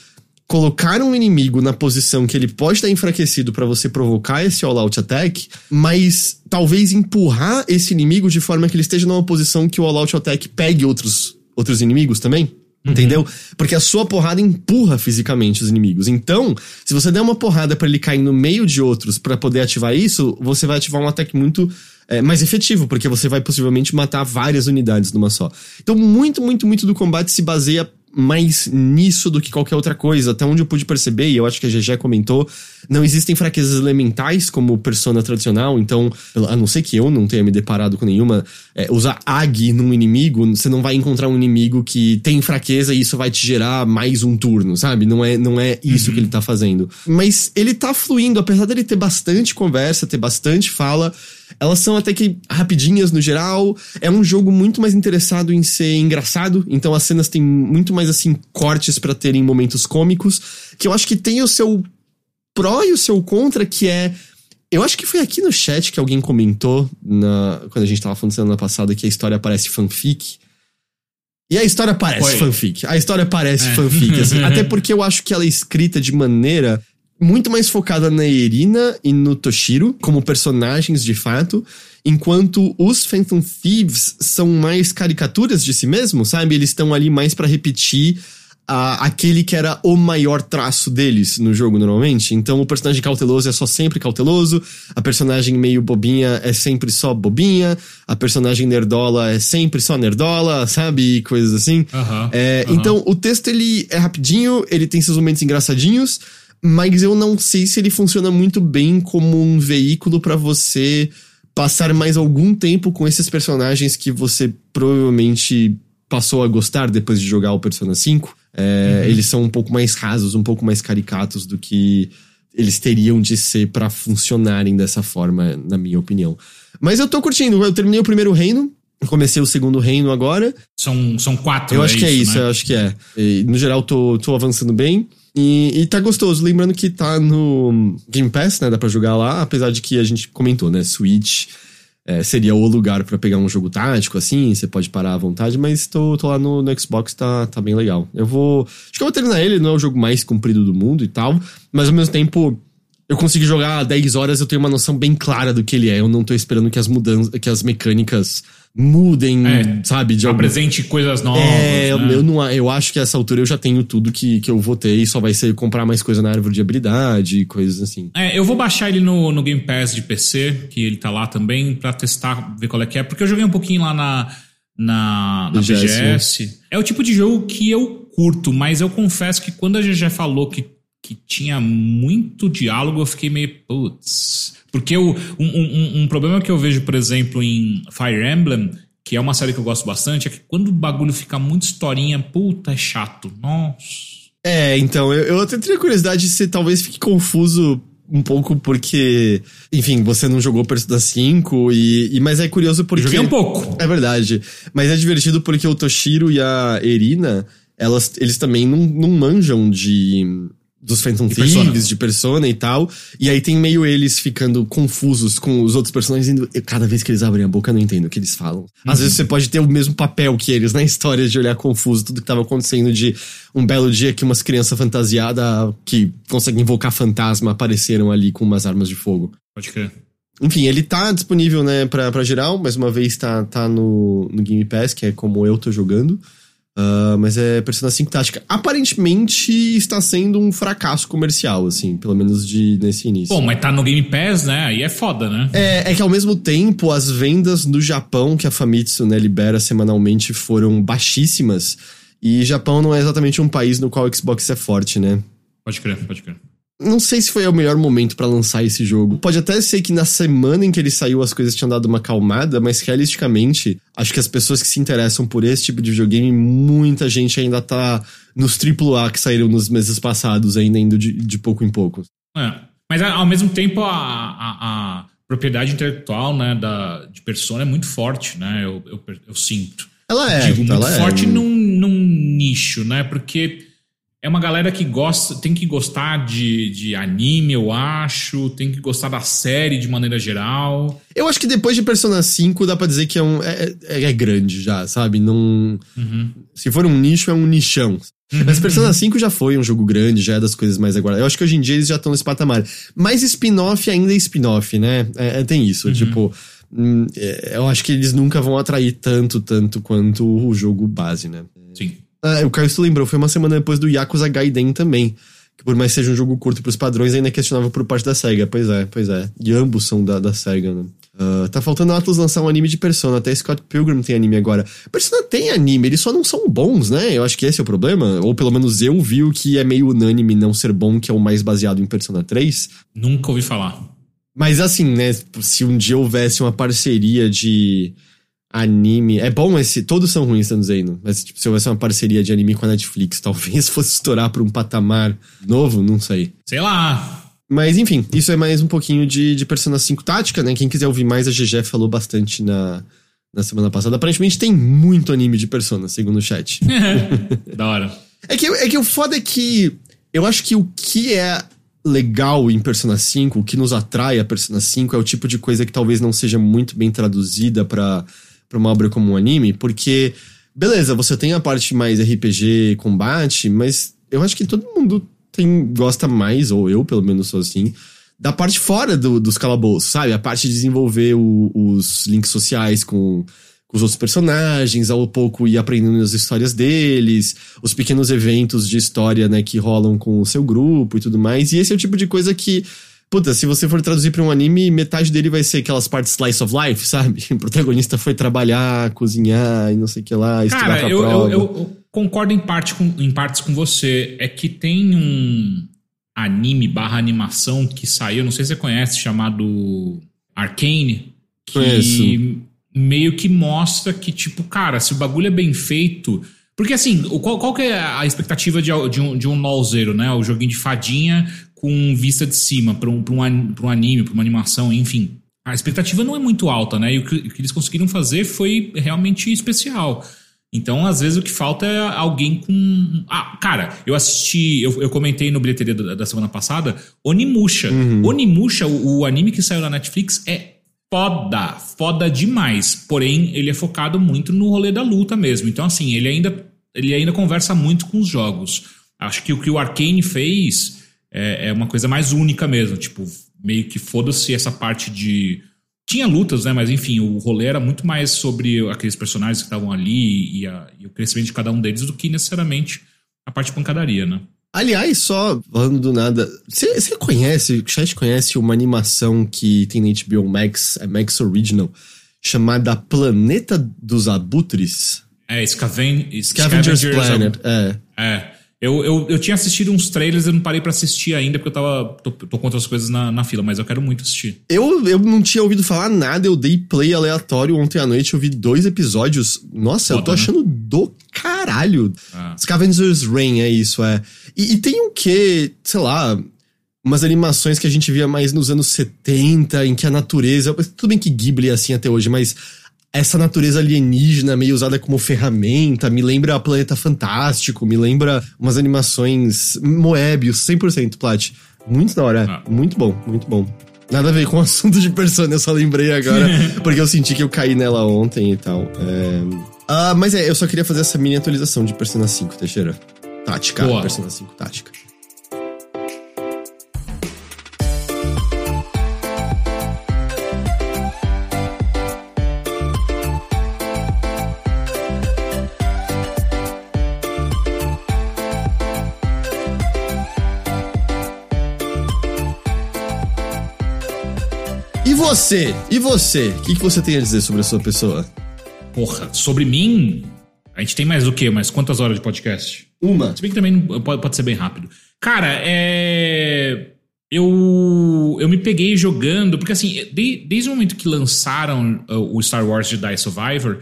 colocar um inimigo na posição que ele pode estar enfraquecido para você provocar esse all-out attack, mas talvez empurrar esse inimigo de forma que ele esteja numa posição que o all-out attack pegue outros outros inimigos também. Uhum. Entendeu? Porque a sua porrada empurra fisicamente os inimigos. Então, se você der uma porrada para ele cair no meio de outros para poder ativar isso, você vai ativar um ataque muito é, mais efetivo, porque você vai possivelmente matar várias unidades numa só. Então, muito, muito, muito do combate se baseia mais nisso do que qualquer outra coisa. Até onde eu pude perceber, e eu acho que a GG comentou, não existem fraquezas elementais como Persona tradicional, então, a não ser que eu não tenha me deparado com nenhuma, é, usar AG num inimigo, você não vai encontrar um inimigo que tem fraqueza e isso vai te gerar mais um turno, sabe? Não é, não é isso uhum. que ele tá fazendo. Mas ele tá fluindo, apesar dele ter bastante conversa, ter bastante fala, elas são até que rapidinhas no geral. É um jogo muito mais interessado em ser engraçado, então as cenas têm muito mais assim cortes para terem momentos cômicos, que eu acho que tem o seu pró e o seu contra, que é eu acho que foi aqui no chat que alguém comentou, na, quando a gente tava falando semana passada, que a história parece fanfic. E a história parece fanfic. A história parece é. fanfic, assim. *laughs* até porque eu acho que ela é escrita de maneira muito mais focada na Irina e no Toshiro, como personagens de fato, enquanto os Phantom Thieves são mais caricaturas de si mesmos, sabe? Eles estão ali mais para repetir a, aquele que era o maior traço deles no jogo normalmente. Então o personagem cauteloso é só sempre cauteloso, a personagem meio bobinha é sempre só bobinha, a personagem nerdola é sempre só nerdola, sabe? Coisas assim. Uhum, é, uhum. Então o texto ele é rapidinho, ele tem seus momentos engraçadinhos mas eu não sei se ele funciona muito bem como um veículo para você passar mais algum tempo com esses personagens que você provavelmente passou a gostar depois de jogar o Persona 5. É, uhum. Eles são um pouco mais rasos, um pouco mais caricatos do que eles teriam de ser para funcionarem dessa forma, na minha opinião. Mas eu tô curtindo, eu terminei o primeiro reino, comecei o segundo reino agora. São, são quatro, Eu acho é que é isso, né? eu acho que é. E, no geral, tô, tô avançando bem. E, e tá gostoso. Lembrando que tá no Game Pass, né? Dá pra jogar lá, apesar de que a gente comentou, né? Switch é, seria o lugar para pegar um jogo tático, assim, você pode parar à vontade, mas tô, tô lá no, no, Xbox, tá, tá bem legal. Eu vou. Acho que eu vou terminar ele, não é o jogo mais comprido do mundo e tal, mas ao mesmo tempo. Eu consigo jogar 10 horas, eu tenho uma noção bem clara do que ele é. Eu não tô esperando que as mudanças, que as mecânicas mudem, é, sabe? De apresente algum... coisas novas. É, né? eu, não, eu acho que essa altura eu já tenho tudo que, que eu vou ter e só vai ser comprar mais coisa na árvore de habilidade, coisas assim. É, eu vou baixar ele no, no Game Pass de PC, que ele tá lá também, pra testar, ver qual é que é, porque eu joguei um pouquinho lá na, na, na BGS. BGS. É o tipo de jogo que eu curto, mas eu confesso que quando a GG falou que, que tinha muito diálogo, eu fiquei meio, putz porque o, um, um, um problema que eu vejo, por exemplo, em Fire Emblem, que é uma série que eu gosto bastante, é que quando o bagulho fica muito historinha, puta, é chato. Nossa. É, então, eu, eu até teria curiosidade se talvez fique confuso um pouco porque, enfim, você não jogou Persona 5 e, e mas é curioso porque eu joguei um pouco. É verdade. Mas é divertido porque o Toshiro e a Erina, elas eles também não, não manjam de dos Phantom Thieves, persona. de Persona e tal. E aí tem meio eles ficando confusos com os outros personagens. E cada vez que eles abrem a boca, eu não entendo o que eles falam. Às uhum. vezes você pode ter o mesmo papel que eles na *laughs* história de olhar confuso tudo que tava acontecendo de um belo dia que umas crianças fantasiadas que conseguem invocar fantasma apareceram ali com umas armas de fogo. Pode crer. Enfim, ele tá disponível, né, pra, pra geral, mais uma vez tá, tá no, no Game Pass, que é como eu tô jogando. Uh, mas é Persona 5 Tática. Aparentemente está sendo um fracasso comercial, assim, pelo menos de, nesse início. Bom, mas tá no Game Pass, né? Aí é foda, né? É, é que ao mesmo tempo as vendas no Japão que a Famitsu né, libera semanalmente foram baixíssimas. E Japão não é exatamente um país no qual o Xbox é forte, né? Pode crer, pode crer. Não sei se foi o melhor momento pra lançar esse jogo. Pode até ser que na semana em que ele saiu as coisas tinham dado uma calmada, mas realisticamente, acho que as pessoas que se interessam por esse tipo de videogame, muita gente ainda tá nos AAA que saíram nos meses passados, ainda indo de, de pouco em pouco. É. Mas ao mesmo tempo, a, a, a propriedade intelectual né, da, de Persona é muito forte, né? Eu, eu, eu sinto. Ela é. Digo, muito ela forte é. num, num nicho, né? Porque é uma galera que gosta, tem que gostar de, de anime, eu acho, tem que gostar da série de maneira geral. Eu acho que depois de Persona 5 dá pra dizer que é, um, é, é, é grande já, sabe? Não. Uhum. Se for um nicho, é um nichão. Mas Persona 5 já foi um jogo grande, já é das coisas mais agora. Eu acho que hoje em dia eles já estão nesse patamar. Mas spin-off ainda é spin-off, né? É, é, tem isso. Tipo, hum, é, eu acho que eles nunca vão atrair tanto, tanto quanto o jogo base, né? Sim. Ah, o Caio se lembrou, foi uma semana depois do Yakuza Gaiden também. Que por mais que seja um jogo curto pros padrões, ainda é questionável por parte da SEGA. Pois é, pois é. E ambos são da, da SEGA, né? Uh, tá faltando Atlas lançar um anime de Persona. Até Scott Pilgrim tem anime agora. Persona tem anime, eles só não são bons, né? Eu acho que esse é o problema. Ou pelo menos eu vi o que é meio unânime não ser bom, que é o mais baseado em Persona 3. Nunca ouvi falar. Mas assim, né? Se um dia houvesse uma parceria de anime. É bom esse. Todos são ruins, estão dizendo. Mas tipo, se houvesse uma parceria de anime com a Netflix, *laughs* talvez fosse estourar pra um patamar novo, não sei. Sei lá. Mas enfim, isso é mais um pouquinho de, de Persona 5 Tática, né? Quem quiser ouvir mais, a GG falou bastante na, na semana passada. Aparentemente tem muito anime de Persona, segundo o chat. *laughs* *laughs* da hora. É que, é que o foda é que eu acho que o que é legal em Persona 5, o que nos atrai a Persona 5 é o tipo de coisa que talvez não seja muito bem traduzida pra, pra uma obra como um anime, porque, beleza, você tem a parte mais RPG, combate, mas eu acho que todo mundo tem, gosta mais, ou eu pelo menos sou assim, da parte fora do, dos calabouços, sabe? A parte de desenvolver o, os links sociais com, com os outros personagens, ao pouco ir aprendendo as histórias deles, os pequenos eventos de história, né, que rolam com o seu grupo e tudo mais. E esse é o tipo de coisa que, puta, se você for traduzir pra um anime, metade dele vai ser aquelas partes slice of life, sabe? *laughs* O protagonista foi trabalhar, cozinhar e não sei o que lá, estudar Cara, pra eu, eu, prova. eu, eu concordo em, parte com, em partes com você. É que tem um anime barra animação que saiu, não sei se você conhece, chamado Arcane. Que Conheço. meio que mostra que, tipo, cara, se o bagulho é bem feito. Porque assim, qual, qual que é a expectativa de, de um, de um LOLzeiro, né? O joguinho de fadinha com vista de cima, pra um, pra um, pra um anime, pra uma animação, enfim. A expectativa não é muito alta, né? E o que, o que eles conseguiram fazer foi realmente especial. Então, às vezes, o que falta é alguém com. Ah, cara, eu assisti, eu, eu comentei no bilheteria da, da semana passada, Onimusha. Onimusha, o, o anime que saiu na Netflix, é foda, foda demais. Porém, ele é focado muito no rolê da luta mesmo. Então, assim, ele ainda, ele ainda conversa muito com os jogos. Acho que o que o Arkane fez é, é uma coisa mais única mesmo. Tipo, meio que foda-se essa parte de. Tinha lutas, né? Mas enfim, o rolê era muito mais sobre aqueles personagens que estavam ali e, a- e o crescimento de cada um deles do que necessariamente a parte de pancadaria, né? Aliás, só falando do nada, você conhece, o chat conhece uma animação que tem na HBO Max, é Max Original, chamada Planeta dos Abutres? É, Scaven Scavenger's Planet, é. É. Eu, eu, eu tinha assistido uns trailers, eu não parei pra assistir ainda, porque eu tava. tô, tô com outras coisas na, na fila, mas eu quero muito assistir. Eu, eu não tinha ouvido falar nada, eu dei play aleatório ontem à noite, eu vi dois episódios. Nossa, eu tô Foda, né? achando do caralho. Ah. Scavenger's Rain, é isso, é. E, e tem o que, sei lá, umas animações que a gente via mais nos anos 70, em que a natureza. Tudo bem que Ghibli é assim até hoje, mas essa natureza alienígena meio usada como ferramenta, me lembra Planeta Fantástico, me lembra umas animações Moebius, 100% Plat. Muito da hora, Ah. muito bom, muito bom. Nada a ver com o *laughs* assunto de Persona, eu só lembrei agora, *laughs* porque eu senti que eu caí nela ontem e tal. É... Ah, mas é, eu só queria fazer essa mini atualização de Persona 5, Teixeira. Tática, Boa. Persona 5 Tática. Você? E você? O que, que você tem a dizer sobre a sua pessoa? Porra, sobre mim, a gente tem mais o quê? Mais quantas horas de podcast? Uma. Se bem que também pode, pode ser bem rápido. Cara, é. Eu, eu me peguei jogando, porque assim, de, desde o momento que lançaram o Star Wars Jedi Survivor,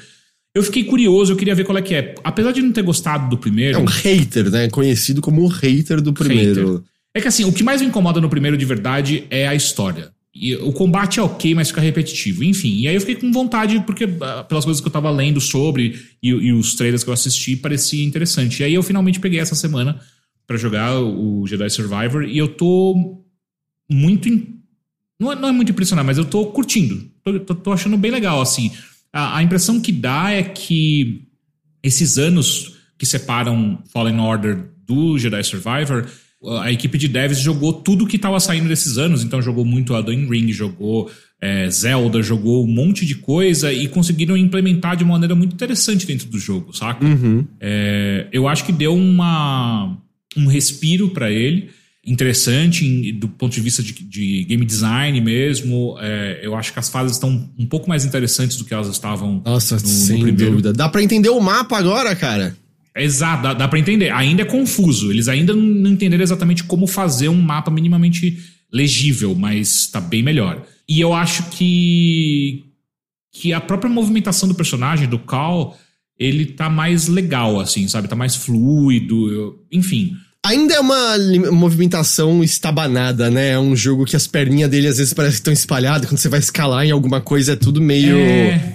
eu fiquei curioso, eu queria ver qual é que é. Apesar de não ter gostado do primeiro. É um hater, né? Conhecido como o hater do primeiro. Hater. É que assim, o que mais me incomoda no primeiro de verdade é a história. E o combate é ok, mas fica repetitivo. Enfim, e aí eu fiquei com vontade, porque ah, pelas coisas que eu tava lendo sobre e, e os trailers que eu assisti, parecia interessante. E aí eu finalmente peguei essa semana para jogar o Jedi Survivor e eu tô muito. In... Não, é, não, é, muito impressionado, mas eu tô curtindo. Tô, tô, tô achando bem legal, assim. A, a, impressão que dá é que esses anos que separam Fallen Order do Jedi Survivor, a equipe de devs jogou tudo que estava saindo desses anos. Então jogou muito Elden Ring, jogou é, Zelda, jogou um monte de coisa e conseguiram implementar de uma maneira muito interessante dentro do jogo, saca? Uhum. É, eu acho que deu uma, um respiro para ele interessante do ponto de vista de, de game design mesmo. É, eu acho que as fases estão um pouco mais interessantes do que elas estavam Nossa, no, sem no dúvida. Dá para entender o mapa agora, cara? Exato, dá, dá para entender. Ainda é confuso. Eles ainda não entenderam exatamente como fazer um mapa minimamente legível, mas tá bem melhor. E eu acho que que a própria movimentação do personagem, do Cal, ele tá mais legal, assim, sabe? Tá mais fluido, eu, enfim. Ainda é uma movimentação estabanada, né? É um jogo que as perninhas dele às vezes parecem que estão espalhadas. Quando você vai escalar em alguma coisa, é tudo meio. É...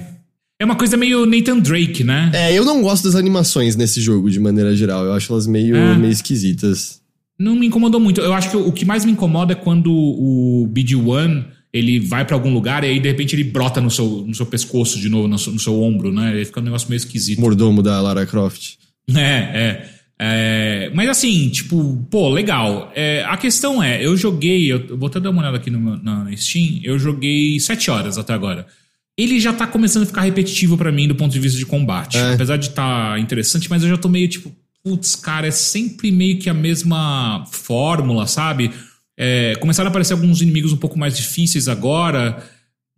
é uma coisa meio Nathan Drake, né? É, eu não gosto das animações nesse jogo, de maneira geral. Eu acho elas meio, é. meio esquisitas. Não me incomodou muito. Eu acho que o que mais me incomoda é quando o BD-1 ele vai para algum lugar e aí de repente ele brota no seu, no seu pescoço de novo, no seu, no seu ombro, né? Ele fica um negócio meio esquisito. Mordomo da Lara Croft. É, é. É, mas assim, tipo, pô, legal. É, a questão é, eu joguei, eu vou até dar uma olhada aqui no, na Steam, eu joguei 7 horas até agora. Ele já tá começando a ficar repetitivo para mim do ponto de vista de combate. É. Apesar de estar tá interessante, mas eu já tô meio tipo, putz, cara, é sempre meio que a mesma fórmula, sabe? É, começaram a aparecer alguns inimigos um pouco mais difíceis agora,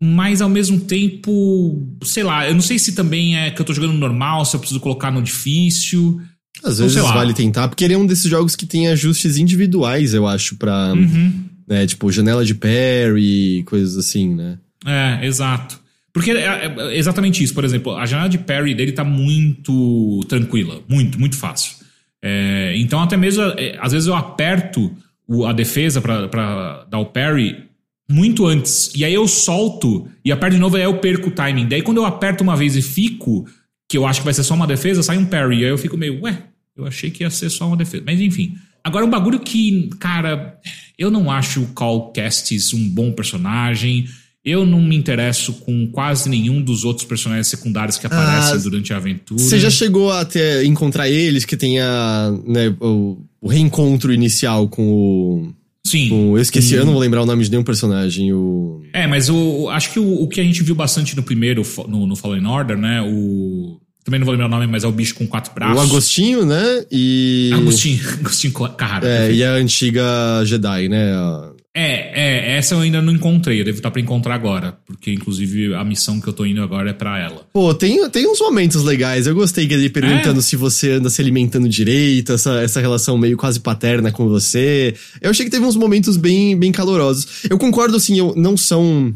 mas ao mesmo tempo, sei lá, eu não sei se também é que eu tô jogando normal, se eu preciso colocar no difícil. Às vezes vale tentar, porque ele é um desses jogos que tem ajustes individuais, eu acho, pra. Uhum. Né, tipo, janela de parry, coisas assim, né? É, exato. Porque é, é, é exatamente isso, por exemplo, a janela de parry dele tá muito tranquila, muito, muito fácil. É, então, até mesmo, é, às vezes eu aperto o, a defesa para dar o parry muito antes, e aí eu solto e aperto de novo, aí eu perco o timing. Daí, quando eu aperto uma vez e fico, que eu acho que vai ser só uma defesa, sai um parry. E aí eu fico meio, ué, eu achei que ia ser só uma defesa. Mas enfim. Agora, um bagulho que, cara, eu não acho o Call Castis um bom personagem. Eu não me interesso com quase nenhum dos outros personagens secundários que aparecem ah, durante a aventura. Você já chegou a ter, encontrar eles que tenha né, o, o, reencontro inicial com o. Sim. Com, eu esqueci, hum. eu não vou lembrar o nome de nenhum personagem. O... É, mas o, acho que o, o que a gente viu bastante no primeiro, no, no Fallen Order, né? O. Também não vou lembrar o nome, mas é o bicho com quatro braços. O Agostinho, né? E. Agostinho, *laughs* Agostinho Carrara. É, e a antiga Jedi, né? É, é, essa eu ainda não encontrei, eu devo estar pra encontrar agora, porque inclusive a missão que eu tô indo agora é pra ela. Pô, tem, tem uns momentos legais, eu gostei que ele perguntando é? se você anda se alimentando direito, essa, essa relação meio quase paterna com você. Eu achei que teve uns momentos bem, bem calorosos. Eu concordo, assim, eu, não são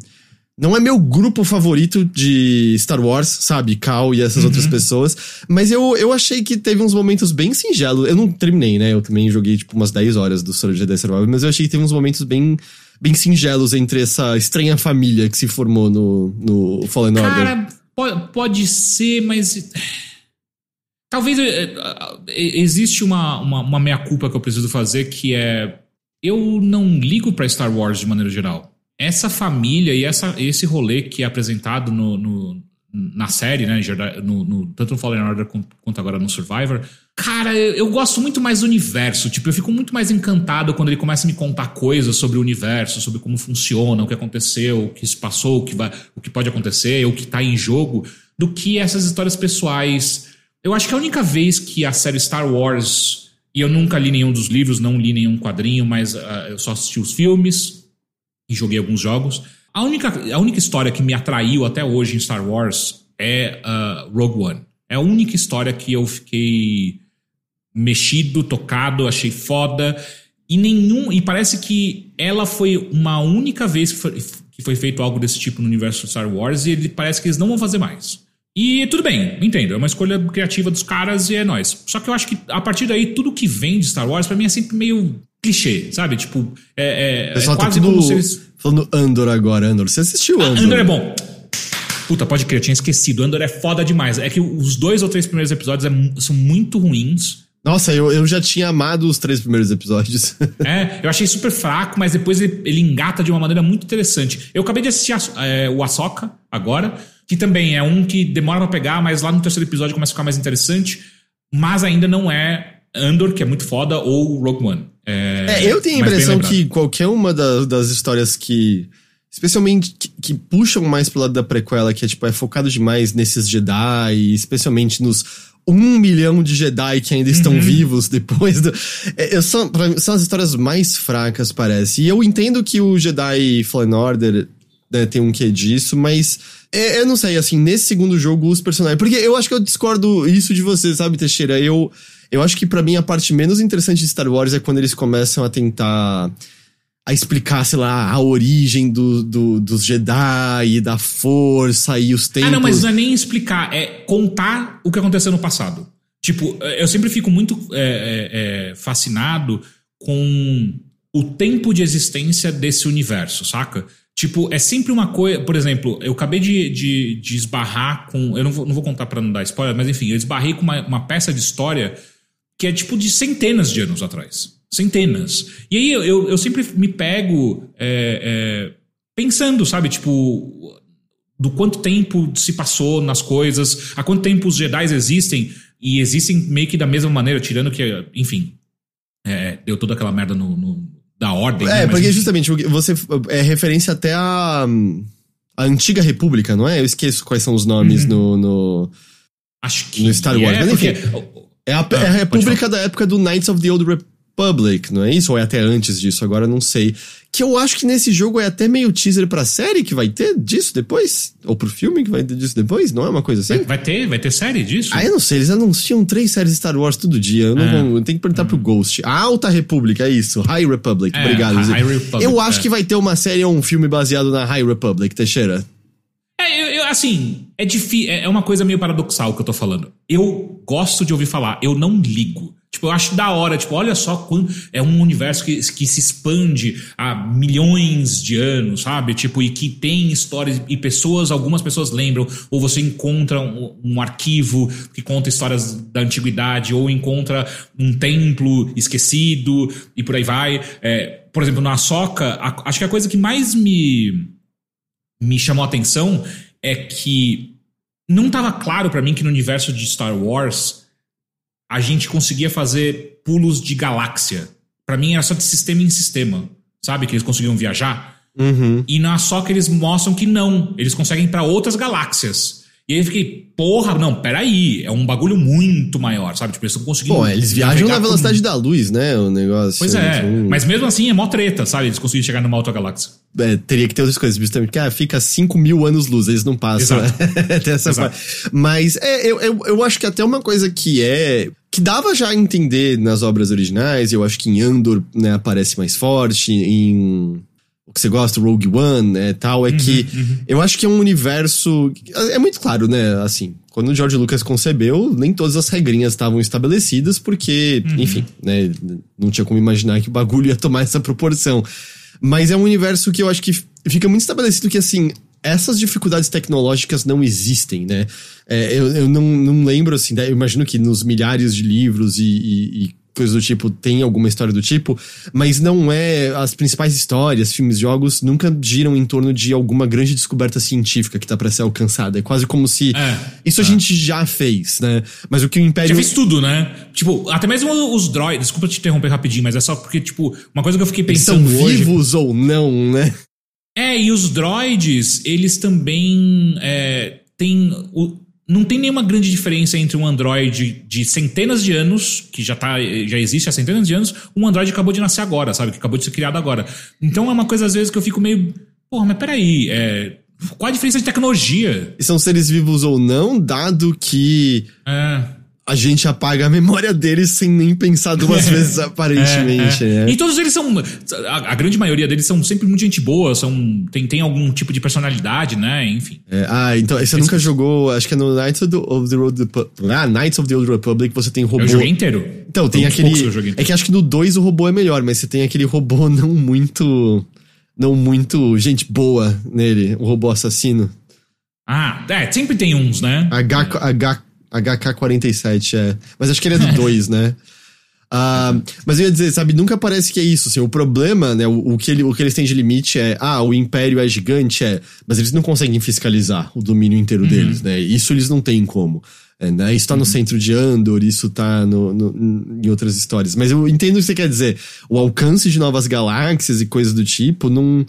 não é meu grupo favorito de Star Wars, sabe? Cal e essas uhum. outras pessoas. Mas eu, eu achei que teve uns momentos bem singelos. Eu não terminei, né? Eu também joguei, tipo, umas 10 horas do Star Jedi Survivor. Mas eu achei que teve uns momentos bem, bem singelos entre essa estranha família que se formou no, no Fallen Order. Cara, pode, ser, mas... Talvez é, é, existe uma, uma, uma meia-culpa que eu preciso fazer, que é... Eu não ligo para Star Wars de maneira geral essa família e essa, esse rolê que é apresentado no, no na série, né? No, no, tanto no Fallen Order quanto agora no Survivor. Cara, eu, eu, gosto muito mais do universo. Tipo, eu fico muito mais encantado quando ele começa a me contar coisas sobre o universo, sobre como funciona, o que aconteceu, o que se passou, o que, vai, o que pode acontecer, o que tá em jogo, do que essas histórias pessoais. Eu acho que a única vez que a série Star Wars. E eu nunca li nenhum dos livros, não li nenhum quadrinho, mas uh, eu só assisti os filmes e joguei alguns jogos. A única, a única história que me atraiu até hoje em Star Wars é uh, Rogue One. É a única história que eu fiquei mexido, tocado, achei foda. E nenhum. E parece que ela foi uma única vez que foi, que foi feito algo desse tipo no universo Star Wars e ele parece que eles não vão fazer mais. E tudo bem, entendo, é uma escolha criativa dos caras e é nós. Só que eu acho que a partir daí, tudo que vem de Star Wars, para mim, é sempre meio clichê, sabe? Tipo, é, é, Pessoal, é tá quase tudo como se eles. falando Andor agora, Andor. Você assistiu Ah, Andor? Andor é bom. Puta, pode crer, eu tinha esquecido. Andor é foda demais. É que os dois ou três primeiros episódios é são muito ruins. Nossa, eu, eu já tinha amado os três primeiros episódios. É, eu achei super fraco, mas depois ele, ele engata de uma maneira muito interessante. Eu acabei de assistir a- é, o Ahsoka agora, que também é um que demora pra pegar, mas lá no terceiro episódio começa a ficar mais interessante. Mas ainda não é Andor, que é muito foda, ou Rogue One. É, É, eu tenho a impressão que qualquer uma das, das histórias que. Especialmente que, que puxam mais pro lado da prequela, que é tipo, é focado demais nesses Jedi, especialmente nos um milhão de Jedi que ainda estão vivos depois do. É, eu são, mim, são as histórias mais fracas, parece. E eu entendo que o Jedi Fallen Order né, tem um quê disso, mas. é, eu não sei, assim, nesse segundo jogo, os personagens. Porque eu acho que eu discordo isso de você, sabe, Teixeira? Eu. Eu acho que pra mim a parte menos interessante de Star Wars é quando eles começam a tentar a explicar, sei lá, a origem do, do- dos Jedi da força e os tempos. Ah, não, mas não é nem explicar, é contar o que aconteceu no passado. Tipo, eu sempre fico muito é, é, é, fascinado com o tempo de existência desse universo, saca? Tipo, é sempre uma coisa. Por exemplo, eu acabei de, de, de esbarrar com. Eu não vou, não vou contar pra não dar spoiler, mas enfim, eu esbarrei com uma, uma peça de história que é tipo de centenas de anos atrás. Centenas. E aí eu, eu, sempre me pego é, é, pensando, sabe? Tipo, do quanto tempo se passou nas coisas, há quanto tempo os Jedi existem, e existem meio que da mesma maneira, tirando que, enfim, é, deu toda aquela merda no, no- da ordem. né? É, Mas, porque enfim. justamente você é referência até a, a antiga república, não é? Eu esqueço quais são os nomes no, no- Acho que. no Star Wars, É, mas porque, É a, Ah, é a república da época do Knights of the Old Republic, não é isso? Ou é até antes disso, agora não sei. Que eu acho que nesse jogo é até meio teaser pra série que vai ter disso depois? Ou pro filme que vai ter disso depois? Não é uma coisa assim? vai, ter, vai ter série disso? Ah, eu não sei, eles anunciam três séries Star Wars todo dia. Eu não É. vou, eu tenho que perguntar pro Ghost. A Alta República, é isso. High Republic, É, obrigado. High. Republic, eu acho é. que vai ter uma série ou um filme baseado na High Republic, Teixeira. É, assim, é difícil. É uma coisa meio paradoxal que eu tô falando. Eu gosto de ouvir falar, eu não ligo. Tipo, eu acho da hora. Tipo, olha só quando é um universo que, que se expande há milhões de anos, sabe? Tipo, e que tem histórias e pessoas, algumas pessoas lembram, ou você encontra um, um arquivo que conta histórias da antiguidade, ou encontra um templo esquecido e por aí vai. É, por exemplo, na Soca, acho que a coisa que mais me me chamou a atenção é que não estava claro pra mim que no universo de Star Wars a gente conseguia fazer pulos de galáxia. Pra mim era só de sistema em sistema, sabe? Que eles conseguiam viajar. Uhum. E na só que eles mostram que não, eles conseguem ir pra outras galáxias. E aí eu fiquei, porra, não, peraí, é um bagulho muito maior, sabe? Tipo, eles estão conseguindo. Bom, eles viajam na velocidade da luz, né? O negócio. Pois é, mas mesmo assim é mó treta, sabe? Eles conseguem chegar numa outra galáxia. é, teria que ter outras coisas, justamente, porque ah, fica 5 mil anos luz, eles não passam. Exato. né? *laughs* Tem essa Exato. parte. Mas é, eu, eu, eu acho que até uma coisa que é. que dava já a entender nas obras originais, eu acho que em Andor né, aparece mais forte, em. Que você gosta, Rogue One, né, tal, é que eu acho que é um universo. É muito claro, né? Assim, quando o George Lucas concebeu, nem todas as regrinhas estavam estabelecidas, porque, enfim, né? Não tinha como imaginar que o bagulho ia tomar essa proporção. Mas é um universo que eu acho que fica muito estabelecido que, assim, essas dificuldades tecnológicas não existem, né? É, eu eu não, não lembro, assim, né, eu imagino que nos milhares de livros e, e, e coisas do tipo tem alguma história do tipo, mas não é. As principais histórias, filmes, jogos nunca giram em torno de alguma grande descoberta científica que tá pra ser alcançada. É quase como se. É, isso a é. gente já fez, né? Mas o que o Já Império. fez tudo, né? Tipo, até mesmo os droids. Desculpa te interromper rapidinho, mas é só porque, tipo, uma coisa que eu fiquei Eles são pensando hoje. vivos ou não, né? É, e os droids, eles também é, têm. o- não tem nenhuma grande diferença entre um Android de centenas de anos, que já, tá, já existe há centenas de anos, um Android que acabou de nascer agora, sabe? Que acabou de ser criado agora. Então é uma coisa, às vezes, que eu fico meio. Porra, mas peraí, é, qual a diferença de tecnologia? E são seres vivos ou não, dado que É, a gente apaga a memória deles sem nem pensar duas *laughs* vezes, aparentemente. É, é. Né? E todos eles são. A, a, grande maioria deles são sempre muito gente boa, são, tem, tem algum tipo de personalidade, né? Enfim. É, ah, então você nunca jogou. Acho que é no Knights of the, of the Old Ah, Knights of the Old Republic você tem robô. Eu joguei inteiro. Então, tem aquele. É que acho que no 2 o robô é melhor, mas você tem aquele robô *laughs* não muito. Não muito gente boa nele, o robô assassino. Ah, é, sempre tem uns, né? H, H HK-47, é. Mas acho que ele é do *laughs* 2, né? Uh, mas eu ia dizer, sabe, nunca parece que é isso, assim, o problema, né, o, o, que ele, o que eles têm de limite é, ah, o império é gigante, é, mas eles não conseguem fiscalizar o domínio inteiro uhum. deles, né, isso eles não têm como. É, né? Isso tá uhum. no centro de Andor, isso tá no, no, em outras histórias. Mas eu entendo o que você quer dizer. O alcance de novas galáxias e coisas do tipo não,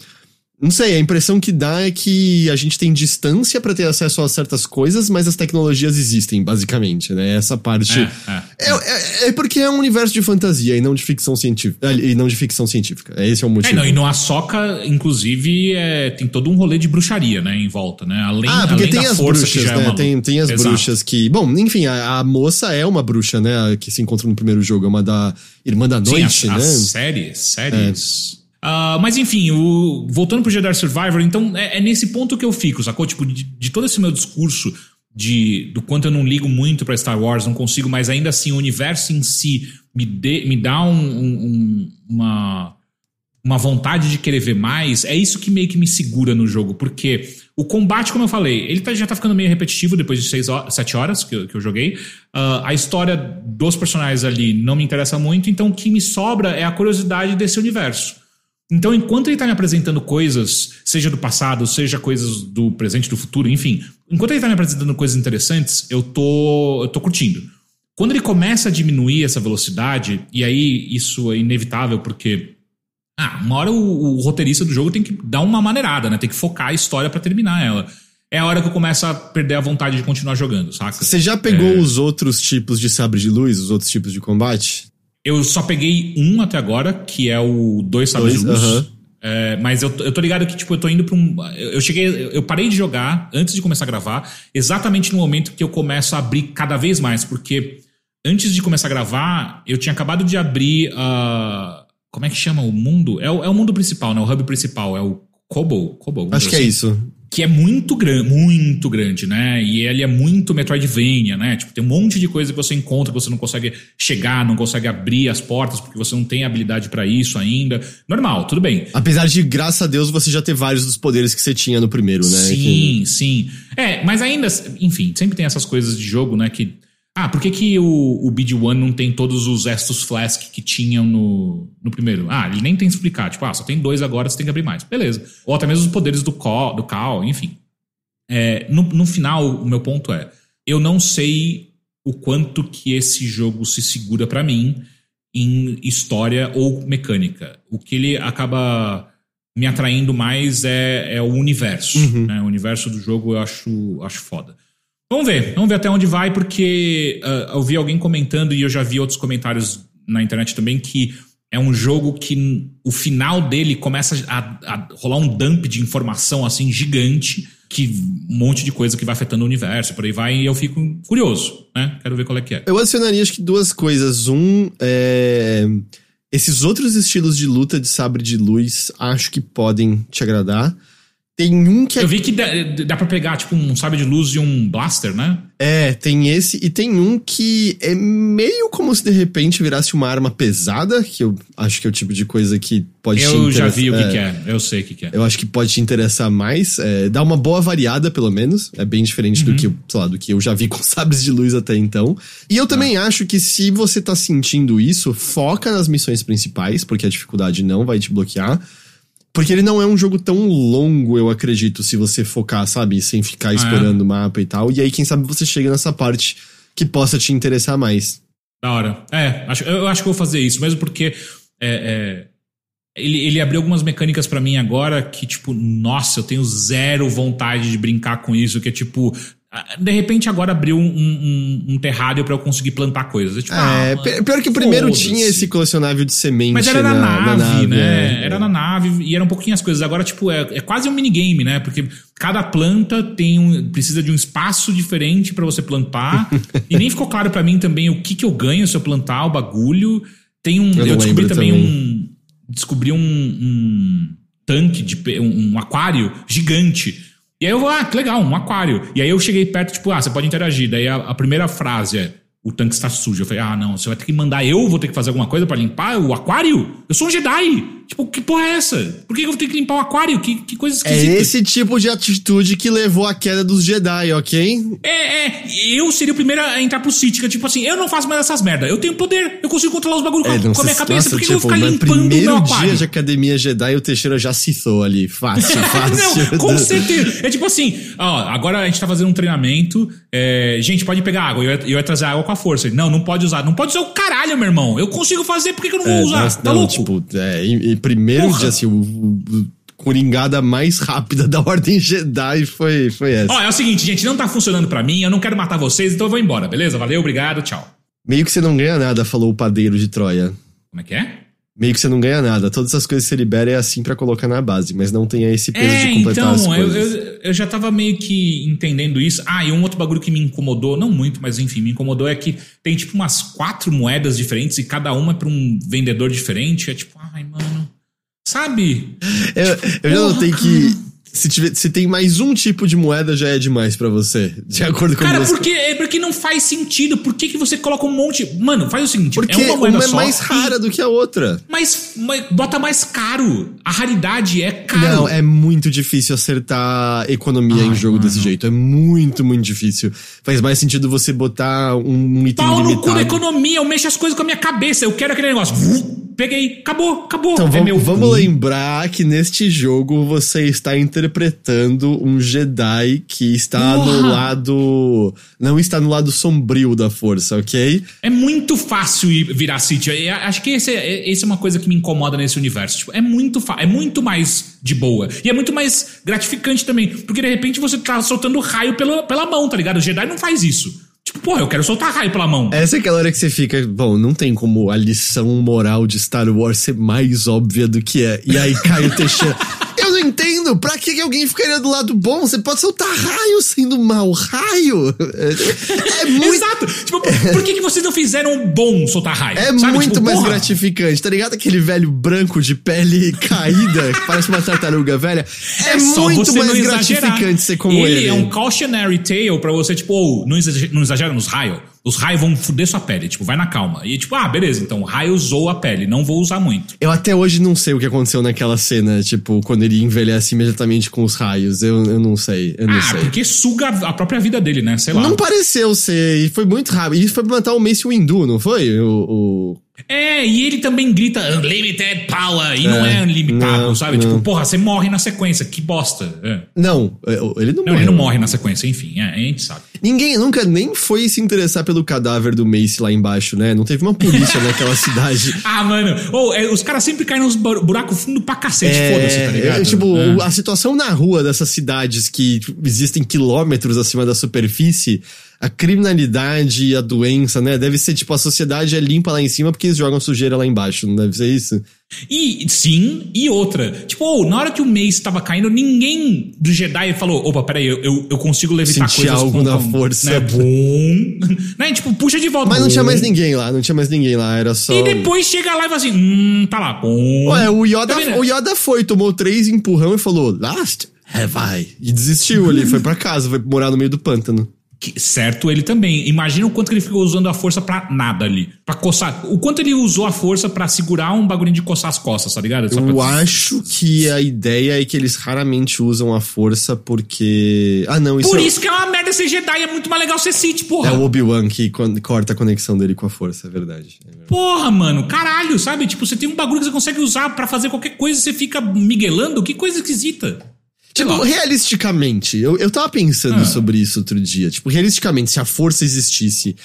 não sei, a impressão que dá é que a gente tem distância para ter acesso a certas coisas, mas as tecnologias existem, basicamente, né? Essa parte. É, é, é, é, é porque é um universo de fantasia e não de ficção científica. E não de ficção científica. Esse é o motivo. É, não, e no Ahsoka, inclusive, é, tem todo um rolê de bruxaria, né, em volta, né? Além, ah, porque além tem da as força bruxas, né? é uma... tem, tem as Exato. bruxas que. Bom, enfim, a, a, moça é uma bruxa, né? Que se encontra no primeiro jogo, é uma da Irmã da Noite, Sim, as, né? As séries, séries. Uh, mas enfim, o, voltando pro Jedi Survivor, então é, é, nesse ponto que eu fico, sacou? Tipo, de, de, todo esse meu discurso de do quanto eu não ligo muito para Star Wars, não consigo, mas ainda assim o universo em si me, me dá um, um, uma, uma vontade de querer ver mais, é isso que meio que me segura no jogo, porque o combate, como eu falei, ele tá, já tá ficando meio repetitivo depois de 6 horas, 7 horas que eu, que eu joguei. Uh, a história dos personagens ali não me interessa muito, então o que me sobra é a curiosidade desse universo. Então, enquanto ele está me apresentando coisas, seja do passado, seja coisas do presente, do futuro, enfim, enquanto ele está me apresentando coisas interessantes, eu tô, eu tô curtindo. Quando ele começa a diminuir essa velocidade, e aí isso é inevitável porque ah, uma hora o, o roteirista do jogo tem que dar uma maneirada, né? Tem que focar a história para terminar ela. É a hora que eu começo a perder a vontade de continuar jogando, saca? Você já pegou é... os outros tipos de sabre de luz, os outros tipos de combate? Eu só peguei um até agora, que é o Dois Sabres Luz. Uh -huh. é, mas eu, eu tô ligado que, tipo, eu tô indo pra um. Eu cheguei. Eu parei de jogar antes de começar a gravar, exatamente no momento que eu começo a abrir cada vez mais, porque antes de começar a gravar, eu tinha acabado de abrir. Uh, como é que chama o mundo? É o, é o mundo principal, né? O hub principal. É o Kobo? Kobo Acho que é assim. é isso que é muito grande, muito grande, né? E ele é muito Metroidvania, né? Tipo, tem um monte de coisa que você encontra que você não consegue chegar, não consegue abrir as portas porque você não tem habilidade para isso ainda. Normal, tudo bem. Apesar de, graças a Deus, você já ter vários dos poderes que você tinha no primeiro, né? Sim, que... sim. É, mas ainda, enfim, sempre tem essas coisas de jogo, né? Que ah, por que, que o, o BD-1 não tem todos os Estus Flask que tinham no, no primeiro? Ah, ele nem tem que explicar. Tipo, ah, só tem dois agora, você tem que abrir mais. Beleza. Ou até mesmo os poderes do Cal, do Cal enfim. É, no, no final, o meu ponto é: eu não sei o quanto que esse jogo se segura para mim em história ou mecânica. O que ele acaba me atraindo mais é, é o universo. Uhum. Né? O universo do jogo eu acho, acho foda. Vamos ver, vamos ver até onde vai, porque uh, eu vi alguém comentando e eu já vi outros comentários na internet também que é um jogo que o final dele começa a, a rolar um dump de informação assim gigante, que um monte de coisa que vai afetando o universo, por aí vai, e eu fico curioso, né? Quero ver qual é que é. Eu adicionaria acho que duas coisas. Um, é... esses outros estilos de luta de sabre de luz acho que podem te agradar. Tem um que é... Eu vi que dá, dá pra pegar, tipo, um sabre de luz e um blaster, né? É, tem esse. E tem um que é meio como se de repente virasse uma arma pesada, que eu acho que é o tipo de coisa que pode eu te interessar. Eu já vi o que, é, que, é, eu sei o que, que, é. Eu acho que pode te interessar mais. É, dá uma boa variada, pelo menos. É bem diferente uhum. do que, sei lá, do que eu já vi *laughs* com sabres de luz até então. E eu também ah. acho que se você tá sentindo isso, foca nas missões principais, porque a dificuldade não vai te bloquear. Porque ele não é um jogo tão longo, eu acredito, se você focar, sabe? Sem ficar explorando o mapa e tal. E aí, quem sabe você chega nessa parte que possa te interessar mais. Da hora. É, acho, eu acho que vou fazer isso, mesmo porque é, é, ele, ele abriu algumas mecânicas para mim agora que, tipo, nossa, eu tenho zero vontade de brincar com isso, que é tipo, De repente agora abriu um, um, um terrário para eu conseguir plantar coisas. Tipo, é, ah, pior que o primeiro tinha esse colecionável de semente. Mas era na, na, nave, na nave, né? É, era é. na nave e eram um pouquinho as coisas. Agora, tipo, é, é quase um minigame, né? Porque cada planta tem um, precisa de um espaço diferente para você plantar. *laughs* e nem ficou claro para mim também o que, que eu ganho se eu plantar o bagulho. Tem um. Eu, eu descobri também, também, um. Descobri um, um tanque de. um aquário gigante e aí eu vou, ah, que legal, um aquário. E aí eu cheguei perto, tipo, ah, você pode interagir. Daí a, a primeira frase é: o tanque está sujo. Eu falei, ah, não, você vai ter que mandar eu, vou ter que fazer alguma coisa para limpar o aquário? Eu sou um Jedi! Tipo, que porra é essa? Por que eu vou ter que limpar o aquário? Que, que coisa é esquisita. É esse tipo de atitude que levou à queda dos Jedi, ok? É, é. Eu seria o primeiro a entrar pro City, tipo assim, eu não faço mais essas merda. Eu tenho poder, eu consigo controlar os bagulhos é, com, a minha cabeça. Nossa, Por que, tipo, eu vou ficar limpando o meu aquário? primeiro dia de academia Jedi, o Teixeira já citou ali. Fácil, *laughs* fácil. não, com certeza. É tipo assim, ó, agora a gente tá fazendo um treinamento. É, gente, pode pegar água. Eu ia, eu ia trazer água com a força. Não, não pode usar. Não pode usar o caralho, meu irmão. Eu consigo fazer, por que, que eu não vou é, usar? tá não, louco? tipo, é, primeiro Porra. dia, assim, o, o, coringada mais rápida da Ordem Jedi foi, foi essa. Ó, é o seguinte, gente, não tá funcionando para mim, eu não quero matar vocês, então eu vou embora, beleza? Valeu, obrigado, tchau. Meio que você não ganha nada, falou o padeiro de Troia. Como é que é? Meio que você não ganha nada. Todas as coisas que você libera é assim para colocar na base, mas não tem esse peso é, de completar então, as coisas. Eu, eu, eu já tava meio que entendendo isso. Ah, e um outro bagulho que me incomodou, não muito, mas enfim, me incomodou é que tem tipo umas quatro moedas diferentes e cada uma é pra um vendedor diferente. É tipo, ai, mano. Sabe? Eu, tipo, eu já notei que se, tiver, se tem mais um tipo de moeda, já é demais para você. De acordo com Cara, porque, é porque não faz sentido. Por que, que você coloca um monte. Mano, faz o seguinte: porque é uma moeda uma é mais rara e... do que a outra. Mas, mas, bota mais caro. A raridade é caro. Não, é muito difícil acertar economia Ai, em jogo mano. desse jeito. É muito, muito difícil. Faz mais sentido você botar um item Pau no cu da economia, eu mexo as coisas com a minha cabeça. Eu quero aquele negócio peguei, acabou, acabou. Então, é vamos, meu... vamos lembrar que neste jogo você está interpretando um Jedi que está no lado. Não está no lado sombrio da força, ok? É muito fácil virar Sith. Acho que esse é, esse é uma coisa que me incomoda nesse universo. Tipo, é muito é muito mais de boa. E é muito mais gratificante também. Porque de repente você tá soltando raio pela, pela mão, tá ligado? O Jedi não faz isso. Tipo, porra, eu quero soltar raio pela mão. Essa é aquela hora que você fica, bom, não tem como a lição moral de Star Wars ser mais óbvia do que é. E aí cai o Teixeira. *laughs* Eu não entendo. Pra que alguém ficaria do lado bom? Você pode soltar raio sendo mal. Raio. É, é *laughs* muito. Exato. Tipo, por que, que vocês não fizeram bom soltar raio? É Sabe? muito tipo, mais porra. gratificante. Tá ligado aquele velho branco de pele *laughs* caída, que parece uma tartaruga velha? É, é muito mais gratificante ser como ele. Ele é um cautionary tale pra você, tipo, oh, não exagera nos raios. Os raios vão fuder sua pele, tipo, vai na calma. E tipo, ah, beleza, então o raio usou a pele, não vou usar muito. Eu até hoje não sei o que aconteceu naquela cena, tipo, quando ele envelhece imediatamente com os raios. Eu, eu não sei, eu não ah, sei. porque suga a própria vida dele, né? Sei lá. Não pareceu ser, e foi muito rápido. E foi pra matar o Mace Windu, não foi? O, o, é, e ele também grita Unlimited Power, e é, não é unlimitado, não, sabe? Não. Tipo, porra, você morre na sequência, que bosta. É. Não, é, ele não, não Ele não morre na sequência, enfim, é, a gente sabe. Ninguém nunca nem foi se interessar pelo cadáver do Mace lá embaixo, né? Não teve uma polícia *laughs* naquela cidade. Ah, mano, oh, é, os caras sempre caem nos buracos fundo pra cacete, é, foda-se, tá ligado? tipo, a situação na rua dessas cidades que existem quilômetros acima da superfície a criminalidade e a doença, né? Deve ser tipo, a sociedade é limpa lá em cima porque eles jogam sujeira lá embaixo, não deve ser isso? E sim, e outra. Tipo, oh, na hora que o mês estava caindo, ninguém do Jedi falou: opa, peraí, eu, eu, eu consigo levitar Senti coisas algo com, na força. Né? Bum. *laughs* né? Tipo, puxa de volta. Mas não tinha mais ninguém lá, não tinha mais ninguém lá, era só. E depois chega lá e fala assim: hum, tá lá, bum. Ué, o Yoda, tá o Yoda foi, tomou três empurrão e falou: last? É, vai. E desistiu ali, *laughs* foi para casa, foi morar no meio do pântano. Que, certo ele também. Imagina o quanto que ele ficou usando a força para nada ali. para coçar. O quanto ele usou a força para segurar um bagulho de coçar as costas, tá ligado? Só Eu pra... acho que a ideia é que eles raramente usam a força porque. Ah, não, isso Por é... isso que é uma merda ser Jedi, é muito mais legal ser Sith, porra. É o Obi-Wan que corta a conexão dele com a força, é verdade. É verdade. Porra, mano, caralho, sabe? Tipo, você tem um bagulho que você consegue usar para fazer qualquer coisa e você fica miguelando, que coisa esquisita. Tipo, realisticamente, eu, eu tava pensando ah. sobre isso outro dia. Tipo, realisticamente, se a força existisse,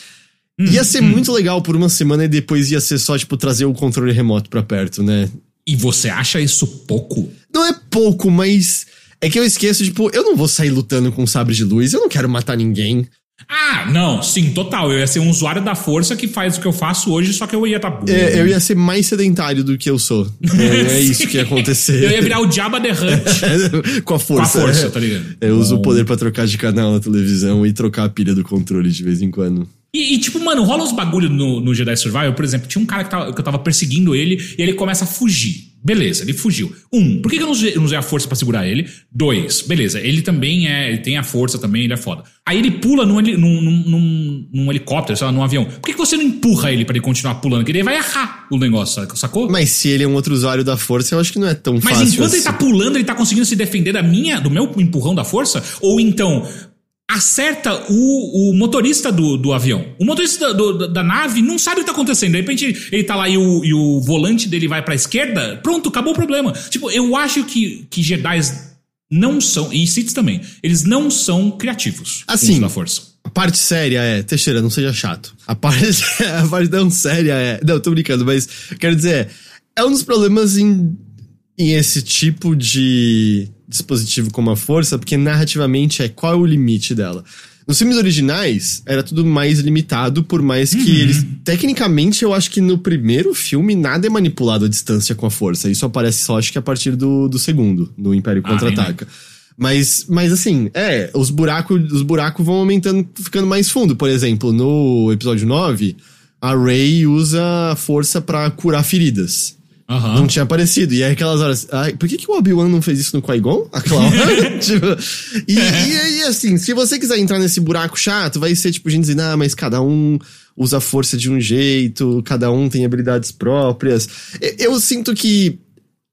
hum, ia ser hum. muito legal por uma semana e depois ia ser só, tipo, trazer o controle remoto pra perto, né? E você acha isso pouco? Não é pouco, mas É que eu esqueço, tipo, eu não vou sair lutando com sabre de luz, eu não quero matar ninguém. Ah, não, sim, total. Eu ia ser um usuário da força que faz o que eu faço hoje, só que eu ia estar. Tá... É, eu ia ser mais sedentário do que eu sou. É, é *laughs* isso que ia acontecer. eu ia virar o Jabba the Hutt. *laughs* Com a força. Com a força, tá ligado? Eu uso o poder para trocar de canal na televisão e trocar a pilha do controle de vez em quando. E, e, tipo, mano, rola uns bagulho no, no Jedi Survival, por exemplo, tinha um cara que, tava, que eu tava perseguindo ele e ele começa a fugir. Beleza, ele fugiu. Um, por que, que eu não usei, não usei a força para segurar ele? Dois, beleza, ele também é. Ele tem a força também, ele é foda. Aí ele pula num, num, num, num helicóptero, sei lá, num avião. Por que, que você não empurra ele para ele continuar pulando? Porque ele vai errar o negócio, sacou? Mas se ele é um outro usuário da força, eu acho que não é tão Mas fácil. Mas enquanto assim. ele tá pulando, ele tá conseguindo se defender da minha, do meu empurrão da força? Ou então, acerta o, o motorista do, do avião. O motorista do, do, da nave não sabe o que tá acontecendo. De repente ele tá lá e o, e o volante dele vai pra esquerda. Pronto, acabou o problema. Tipo, eu acho que, que Jedi não são, e Sith também, eles não são criativos. Assim, da força. A parte séria é, Teixeira, não seja chato. A parte, *laughs* a parte não séria é. Não, tô brincando, mas quero dizer, é um dos problemas em, em esse tipo de dispositivo como a força, porque narrativamente é qual é o limite dela. Nos filmes originais, era tudo mais limitado, por mais que uhum. eles. Tecnicamente, eu acho que no primeiro filme nada é manipulado à distância com a força. Isso aparece só, acho que a partir do, do segundo, no Império Contra-Ataca. Ah, mas, mas assim, é, os buracos os buracos vão aumentando, ficando mais fundo. Por exemplo, no episódio 9, a Rey usa a força para curar feridas. Uhum. Não tinha aparecido. E aí aquelas horas. Ai, por que, que o Obi-Wan não fez isso no Qui-Gon? Aquela hora? *laughs* *laughs* tipo, e, e, e, assim, se você quiser entrar nesse buraco chato, vai ser tipo gente dizendo, ah, mas cada um usa a força de um jeito, cada um tem habilidades próprias. Eu, eu sinto que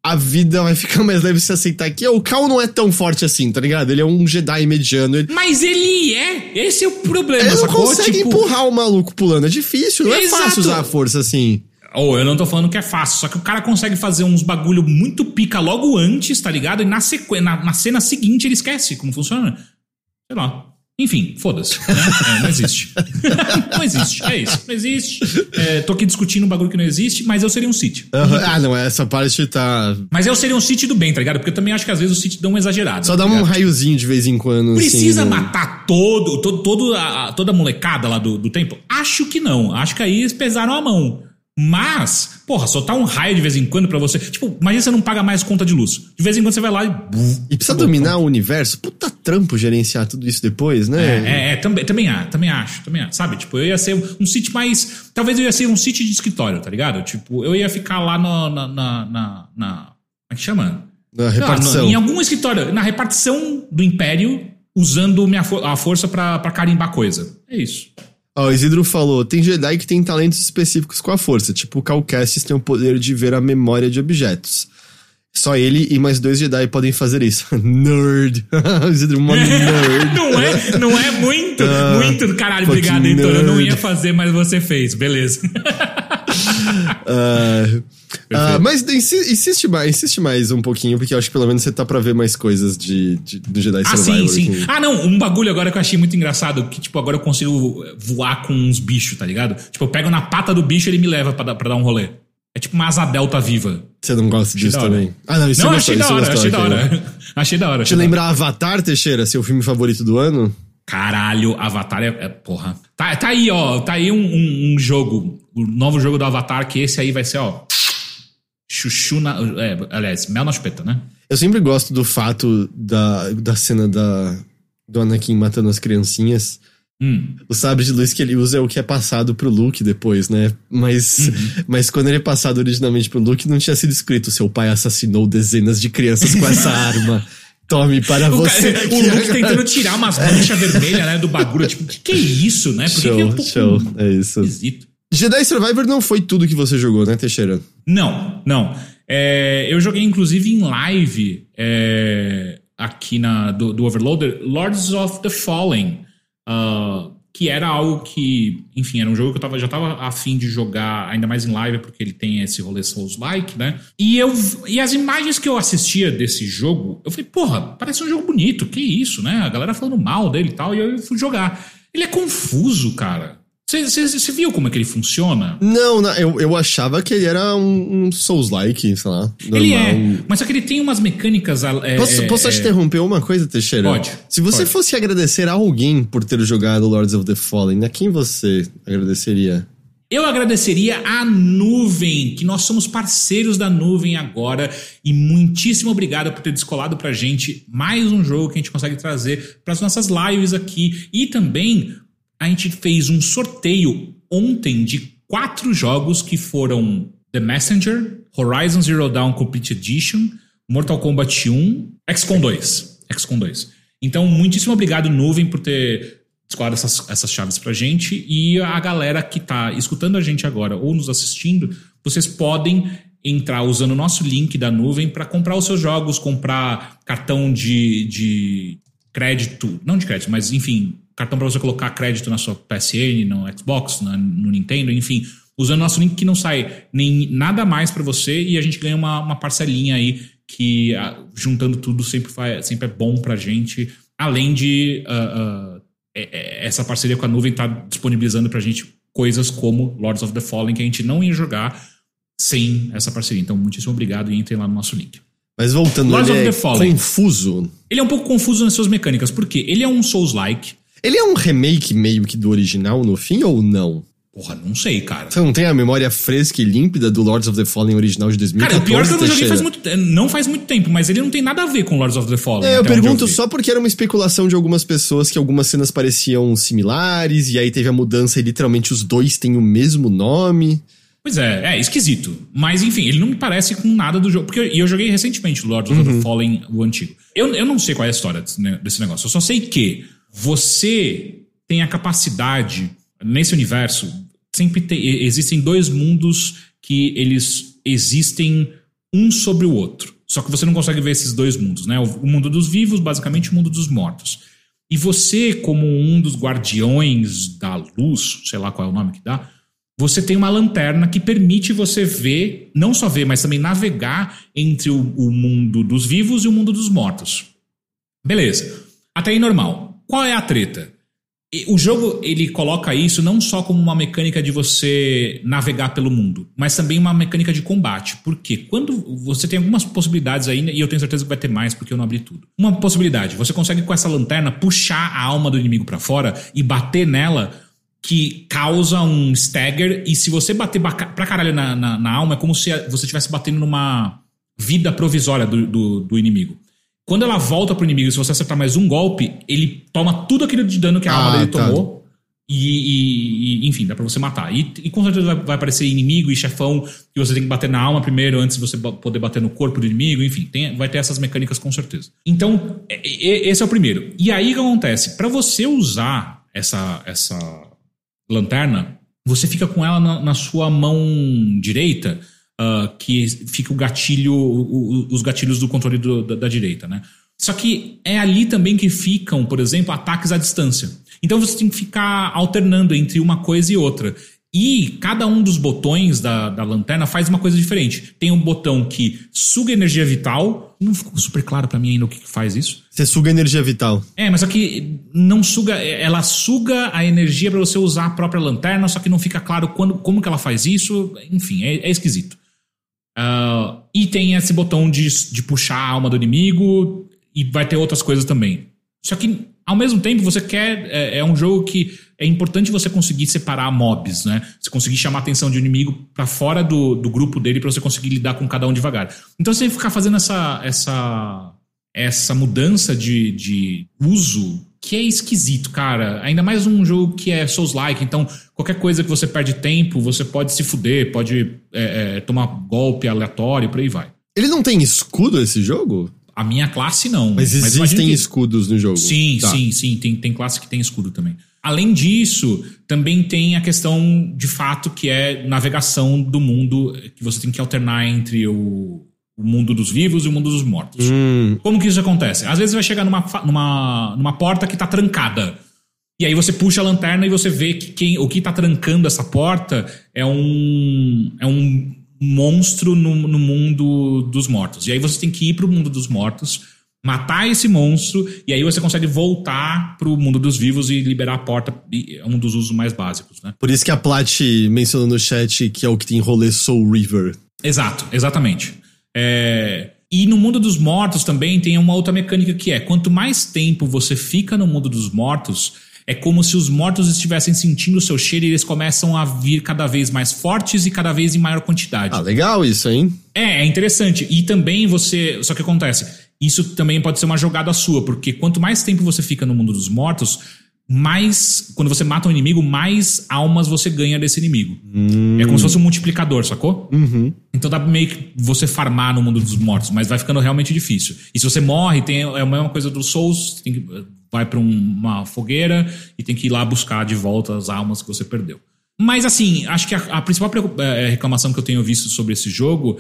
a vida vai ficar mais leve se aceitar que o Cal não é tão forte assim, tá ligado? Ele é um Jedi mediano. Ele... Mas ele é! Esse é o problema, Ele não consegue tipo... empurrar o maluco pulando, é difícil, não Exato. é fácil usar a força assim. Ou oh, eu não tô falando que é fácil, só que o cara consegue fazer uns bagulho muito pica logo antes, tá ligado? E na, sequ... na, na cena seguinte ele esquece como funciona. Sei lá. Enfim, foda-se. Né? É, não existe. *laughs* não existe. É isso. Não existe. É, tô aqui discutindo um bagulho que não existe, mas eu seria um City. Uhum. Ah, não, essa parte tá. Mas eu seria um City do bem, tá ligado? Porque eu também acho que às vezes o City dão uma exagerada. Só tá dá um raiozinho de vez em quando. Precisa assim, matar todo, todo, todo a, toda a molecada lá do, do templo? Acho que não. Acho que aí eles pesaram a mão. Mas, porra, soltar um raio de vez em quando para você. Tipo, imagina você não paga mais conta de luz. De vez em quando você vai lá e. E precisa acabou, dominar pronto. o universo. Puta trampo gerenciar tudo isso depois, né? É, é, é também, também, ah, também acho, também acho. Sabe? Tipo, eu ia ser um sítio mais. Talvez eu ia ser um sítio de escritório, tá ligado? Tipo, eu ia ficar lá no, na, na, na, na. Como é que chama? Na repartição. No, em algum escritório, na repartição do império, usando minha, a força para carimbar coisa. É isso. Ó, o Isidro falou: tem Jedi que tem talentos específicos com a força, tipo o Cal Kestis tem o poder de ver a memória de objetos. Só ele e mais dois Jedi podem fazer isso. *laughs* nerd. *laughs* Isidro, uma *laughs* nerd. não é, não é muito, uh, muito caralho. Obrigado, então. Eu não ia fazer, mas você fez. Beleza. Uh, Uh, mas insiste mais, insiste mais um pouquinho, porque eu acho que pelo menos você tá pra ver mais coisas de, de do Jedi ah, Survivor. sim, sim. Aqui. Ah, não, um bagulho agora que eu achei muito engraçado, que tipo, agora eu consigo voar com uns bichos, tá ligado? Tipo, eu pego na pata do bicho e ele me leva pra, pra dar um rolê. É tipo uma asa delta viva. Você não gosta achei disso também? Ah, não, isso não, é *laughs* achei, da hora, achei da hora, achei da hora. Te lembrar Avatar, Teixeira, seu filme favorito do ano? Caralho, Avatar é, é. porra. Tá, tá aí, ó. Tá aí um, um, um jogo. O novo jogo do Avatar, que esse aí vai ser, ó chuchu na. É, aliás, mel na chupeta, né? Eu sempre gosto do fato da, da cena da, do Anakin matando as criancinhas. Hum. O sabre de luz que ele usa é o que é passado pro Luke depois, né? Mas, uhum. mas quando ele é passado originalmente pro Luke, não tinha sido escrito: seu pai assassinou dezenas de crianças com essa *laughs* arma. Tome para o você. Cara, o Luke *laughs* tentando tirar umas manchas vermelhas, né, do bagulho. Tipo, o que, que é isso, né? Por show, é um show. É isso. Esquisito. Jedi Survivor não foi tudo que você jogou, né, Teixeira? Não, não. É, eu joguei, inclusive, em live é, aqui na, do, do, Overloader, Lords of the Fallen. Uh, que era algo que, enfim, era um jogo que eu tava, já tava afim de jogar, ainda mais em live, porque ele tem esse rolê Souls-like, né? E, eu, e as imagens que eu assistia desse jogo, eu falei, porra, parece um jogo bonito, que isso, né? A galera falando mal dele e tal, e eu fui jogar. Ele é confuso, cara. Você viu como é que ele funciona? Não, não eu, eu achava que ele era um, um Souls-like, sei lá. Normal. Ele é, mas só que ele tem umas mecânicas. É, posso é, posso é, te interromper uma coisa, Teixeira? Pode. Se você pode. fosse agradecer a alguém por ter jogado Lords of the Fallen, a quem você agradeceria? Eu agradeceria a Nuvem, que nós somos parceiros da Nuvem agora. E muitíssimo obrigado por ter descolado pra gente mais um jogo que a gente consegue trazer para as nossas lives aqui. E também a gente fez um sorteio ontem de quatro jogos que foram The Messenger, Horizon Zero Dawn Complete Edition, Mortal Kombat 1, XCOM 2. XCOM 2. Então, muitíssimo obrigado, Nuvem, por ter descolado essas, essas chaves pra gente. E a galera que tá escutando a gente agora ou nos assistindo, vocês podem entrar usando o nosso link da nuvem para comprar os seus jogos, comprar cartão de, de crédito, não de crédito, mas enfim, cartão para você colocar crédito na sua PSN, no Xbox, na, no Nintendo, enfim, usando nosso link que não sai nem nada mais para você e a gente ganha uma, uma parcelinha aí que ah, juntando tudo sempre, faz, sempre é bom pra gente, além de uh, uh, essa parceria com a nuvem tá disponibilizando pra gente coisas como Lords of the Fallen que a gente não ia jogar sem essa parceria. Então, muitíssimo obrigado e entrem lá no nosso link. Mas voltando, Lords ele of é the Fallen. confuso. Ele é um pouco confuso nas suas mecânicas, porque ele é um Souls-like. Ele é um remake meio que do original no fim ou não? Porra, não sei, cara. Você não tem a memória fresca e límpida do Lords of the Fallen original de 2014? Cara, o pior é que eu não joguei faz muito, não faz muito tempo, mas ele não tem nada a ver com Lords of the Fallen. É, eu pergunto vi. só porque era uma especulação de algumas pessoas que algumas cenas pareciam similares, e aí teve a mudança e literalmente os dois têm o mesmo nome. Pois é, é esquisito. Mas enfim, ele não me parece com nada do jogo. Porque eu, eu joguei recentemente Lords of Uhum. the Fallen, o antigo. Eu, eu não sei qual é a história desse, desse negócio. Eu só sei que você tem a capacidade, nesse universo, sempre tem, existem dois mundos que eles existem um sobre o outro. Só que você não consegue ver esses dois mundos, né? O, mundo dos vivos, basicamente, o mundo dos mortos. E você, como um dos guardiões da luz, sei lá qual é o nome que dá, você tem uma lanterna que permite você ver, não só ver, mas também navegar entre o, o mundo dos vivos e o mundo dos mortos. Beleza. Até aí normal. Qual é a treta? O jogo ele coloca isso não só como uma mecânica de você navegar pelo mundo, mas também uma mecânica de combate. Porque quando você tem algumas possibilidades aí, e eu tenho certeza que vai ter mais porque eu não abri tudo. Uma possibilidade, você consegue com essa lanterna puxar a alma do inimigo pra fora e bater nela, que causa um stagger. E se você bater pra caralho na, na, na alma, é como se você estivesse batendo numa vida provisória do, do, do inimigo. Quando ela volta pro inimigo, se você acertar mais um golpe, ele toma tudo aquilo de dano que a Ah, alma dele tá. tomou. E, e- e, enfim, dá pra você matar. E, e com certeza vai, vai aparecer inimigo e chefão que você tem que bater na alma primeiro antes de você poder bater no corpo do inimigo. Enfim, tem- vai ter essas mecânicas com certeza. Então, e- e- esse é o primeiro. E aí o que acontece? Pra você usar essa, essa lanterna, você fica com ela na, na sua mão direita, ah, que fica o gatilho, o- o- os gatilhos do controle do- da, da direita, né? Só que é ali também que ficam, por exemplo, ataques à distância. Então você tem que ficar alternando entre uma coisa e outra. E cada um dos botões da, da lanterna faz uma coisa diferente. Tem um botão que suga energia vital. Não ficou super claro pra mim ainda o que que faz isso. Você suga energia vital. É, mas só que não suga, ela suga a energia pra você usar a própria lanterna, só que não fica claro quando, como que ela faz isso. Enfim, é, é esquisito. Ah, e tem esse botão de, de puxar a alma do inimigo e vai ter outras coisas também. Só que ao mesmo tempo você quer é, é um jogo que é importante você conseguir separar mobs, né? Você conseguir chamar a atenção de um inimigo pra fora do, do grupo dele pra você conseguir lidar com cada um devagar. Então você tem que ficar fazendo essa essa essa mudança de, de uso que é esquisito, cara. Ainda mais um jogo que é Souls-like, então qualquer coisa que você perde tempo, você pode se fuder, pode é, é, tomar golpe aleatório, por aí vai. Ele não tem escudo esse jogo? A minha classe não. Mas existem que- escudos no jogo. Sim, Tá. sim, sim. Tem, tem classe que tem escudo também. Além disso, também tem a questão de fato que é navegação do mundo, que você tem que alternar entre o, o mundo dos vivos e o mundo dos mortos. Hum, Como que isso acontece? Às vezes vai chegar numa, numa, numa porta que tá trancada. E aí você puxa a lanterna e você vê que quem, o que tá trancando essa porta é um, é um monstro no, no mundo dos mortos. E aí você tem que ir pro mundo dos mortos matar esse monstro e aí você consegue voltar pro mundo dos vivos e liberar a porta, é um dos usos mais básicos, né? Por isso que a Plat mencionou no chat que é o que tem rolê Soul River. Exato, exatamente. É... E no mundo dos mortos também tem uma outra mecânica que é: quanto mais tempo você fica no mundo dos mortos, é como se os mortos estivessem sentindo o seu cheiro e eles começam a vir cada vez mais fortes e cada vez em maior quantidade. Ah, legal isso, hein? É, é interessante. E também você. Só que acontece, isso também pode ser uma jogada sua, porque quanto mais tempo você fica no mundo dos mortos, mais. Quando você mata um inimigo, mais almas você ganha desse inimigo. Hum. É como se fosse um multiplicador, sacou? Uhum. Então dá meio que você farmar no mundo dos mortos, mas vai ficando realmente difícil. E se você morre, tem, é a mesma coisa do Souls, tem que, vai um, uma fogueira e tem que ir lá buscar de volta as almas que você perdeu. Mas assim, acho que a, a principal é, reclamação que eu tenho visto sobre esse jogo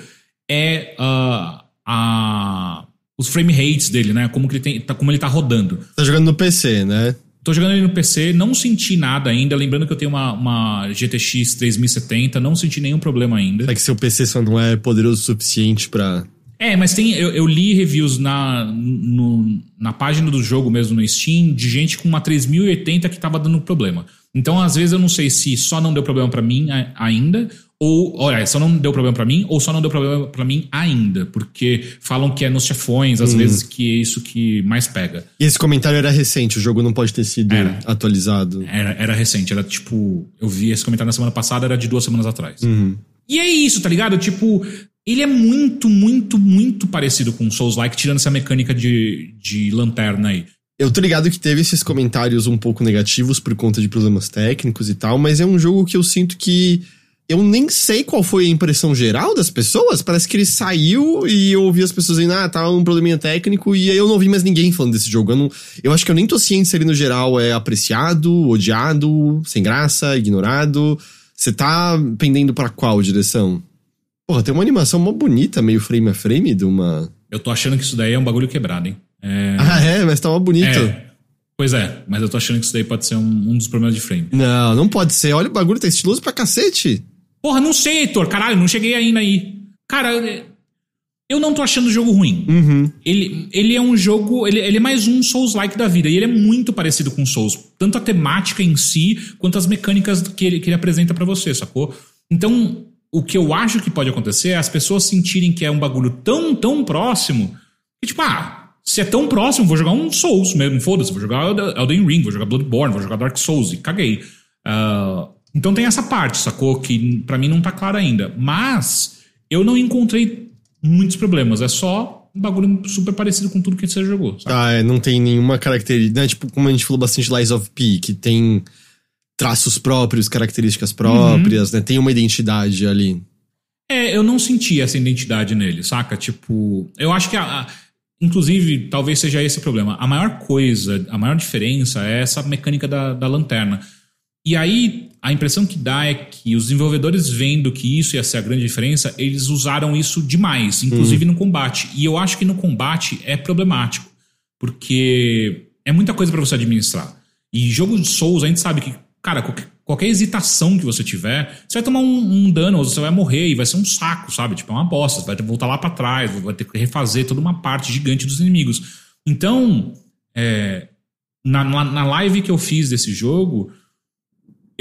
é uh, a, os frame rates dele, né? Como, que ele tem, tá, como ele tá rodando. Tá jogando no PC, né? Tô jogando ele no PC, não senti nada ainda. Lembrando que eu tenho uma, uma GTX 3070, não senti nenhum problema ainda. É que seu PC só não é poderoso o suficiente para É, mas tem. Eu, eu, li reviews na, no, na página do jogo mesmo no Steam de gente com uma 3080 que tava dando problema. Então, às vezes, eu não sei se só não deu problema para mim ainda, ou, olha, só não deu problema para mim, ou só não deu problema para mim ainda, porque falam que é nos chefões, às hum. vezes, que é isso que mais pega. E esse comentário era recente, o jogo não pode ter sido era. atualizado. Era, era recente, era tipo. Eu vi esse comentário na semana passada, era de duas semanas atrás. Uhum. E é isso, tá ligado? Tipo, ele é muito, muito, muito parecido com Souls-like, tirando essa mecânica de, de lanterna aí. Eu tô ligado que teve esses comentários um pouco negativos por conta de problemas técnicos e tal, mas é um jogo que eu sinto que eu nem sei qual foi a impressão geral das pessoas. Parece que ele saiu e eu ouvi as pessoas dizendo, ah, tá um probleminha técnico, e aí eu não ouvi mais ninguém falando desse jogo. Eu, não, eu acho que eu nem tô ciente se ele no geral é apreciado, odiado, sem graça, ignorado. Você tá pendendo para qual direção? Porra, tem uma animação mó bonita, meio frame a frame de uma. Eu tô achando que isso daí é um bagulho quebrado, hein? É... *laughs* Ah, é? Mas tá mó bonito. É. Pois é, mas eu tô achando que isso daí pode ser um, um dos problemas de frame. Não, não pode ser. Olha o bagulho, tá estiloso pra cacete. Porra, não sei, Heitor. Caralho, não cheguei ainda aí. Cara, eu não tô achando o jogo ruim. Uhum. Ele, ele é um jogo. Ele, ele é mais um Souls-like da vida. E ele é muito parecido com Souls. Tanto a temática em si, quanto as mecânicas que ele, que ele apresenta para você, sacou? Então, o que eu acho que pode acontecer é as pessoas sentirem que é um bagulho tão, tão próximo. Que, tipo, ah, se é tão próximo, vou jogar um Souls mesmo. Foda-se, vou jogar Elden Ring, vou jogar Bloodborne, vou jogar Dark Souls. E caguei. Uh, então tem essa parte, sacou? Que para mim não tá claro ainda. Mas eu não encontrei muitos problemas. É só um bagulho super parecido com tudo que você jogou. Sabe? Ah, é, não tem nenhuma característica. Né? Tipo, como a gente falou bastante Lies of P, que tem traços próprios, características próprias, uhum. né? Tem uma identidade ali. É, eu não senti essa identidade nele, saca? Tipo, eu acho que a, a, inclusive, talvez seja esse o problema. A maior coisa, a maior diferença é essa mecânica da, da lanterna. E aí, a impressão que dá é que os desenvolvedores vendo que isso ia ser a grande diferença, eles usaram isso demais, inclusive uhum. no combate. E eu acho que no combate é problemático, porque é muita coisa para você administrar. E jogo de Souls, a gente sabe que, cara, qualquer, qualquer hesitação que você tiver, você vai tomar um, um, dano, ou você vai morrer e vai ser um saco, sabe? Tipo, é uma bosta, você vai ter que voltar lá para trás, vai ter que refazer toda uma parte gigante dos inimigos. Então, é, na, na, na live que eu fiz desse jogo,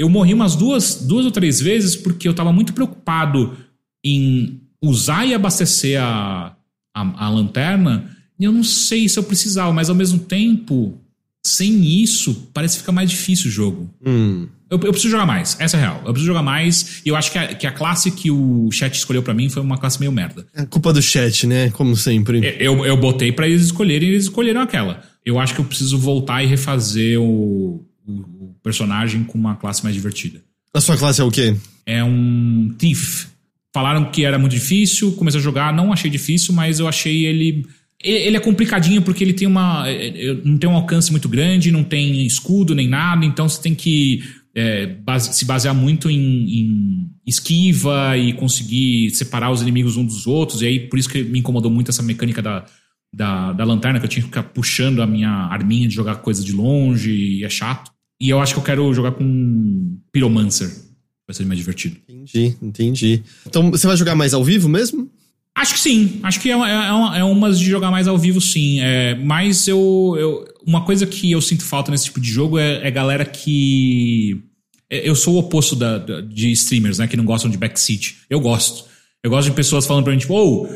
eu morri umas duas, duas ou três vezes porque eu estava muito preocupado em usar e abastecer a, a, a, lanterna. E eu não sei se eu precisava, mas ao mesmo tempo, sem isso, parece que fica mais difícil o jogo. Hum. Eu, eu, preciso jogar mais, essa é real. Eu preciso jogar mais. E eu acho que a, que a classe que o chat escolheu para mim foi uma classe meio merda. É culpa do chat, né? Como sempre. Eu, eu botei para eles escolherem e eles escolheram aquela. Eu acho que eu preciso voltar e refazer o, o personagem com uma classe mais divertida. A sua classe é o quê? É um Thief. Falaram que era muito difícil, comecei a jogar, não achei difícil, mas eu achei ele. Ele é complicadinho porque ele tem uma. Não tem um alcance muito grande, não tem escudo nem nada, então você tem que é, base, se basear muito em, em, esquiva e conseguir separar os inimigos uns dos outros. E aí, por isso que me incomodou muito essa mecânica da, da, da lanterna, que eu tinha que ficar puxando a minha arminha de jogar coisa de longe, e é chato. E eu acho que eu quero jogar com Pyromancer. Vai ser mais divertido. Entendi, entendi. Então você vai jogar mais ao vivo mesmo? Acho que sim. Acho que é, é, é umas de jogar mais ao vivo, sim. É, mas eu, eu. Uma coisa que eu sinto falta nesse tipo de jogo é, é galera que. é, Eu sou o oposto da, da- de streamers, né? Que não gostam de backseat. Eu gosto. Eu gosto de pessoas falando pra mim, tipo, ou.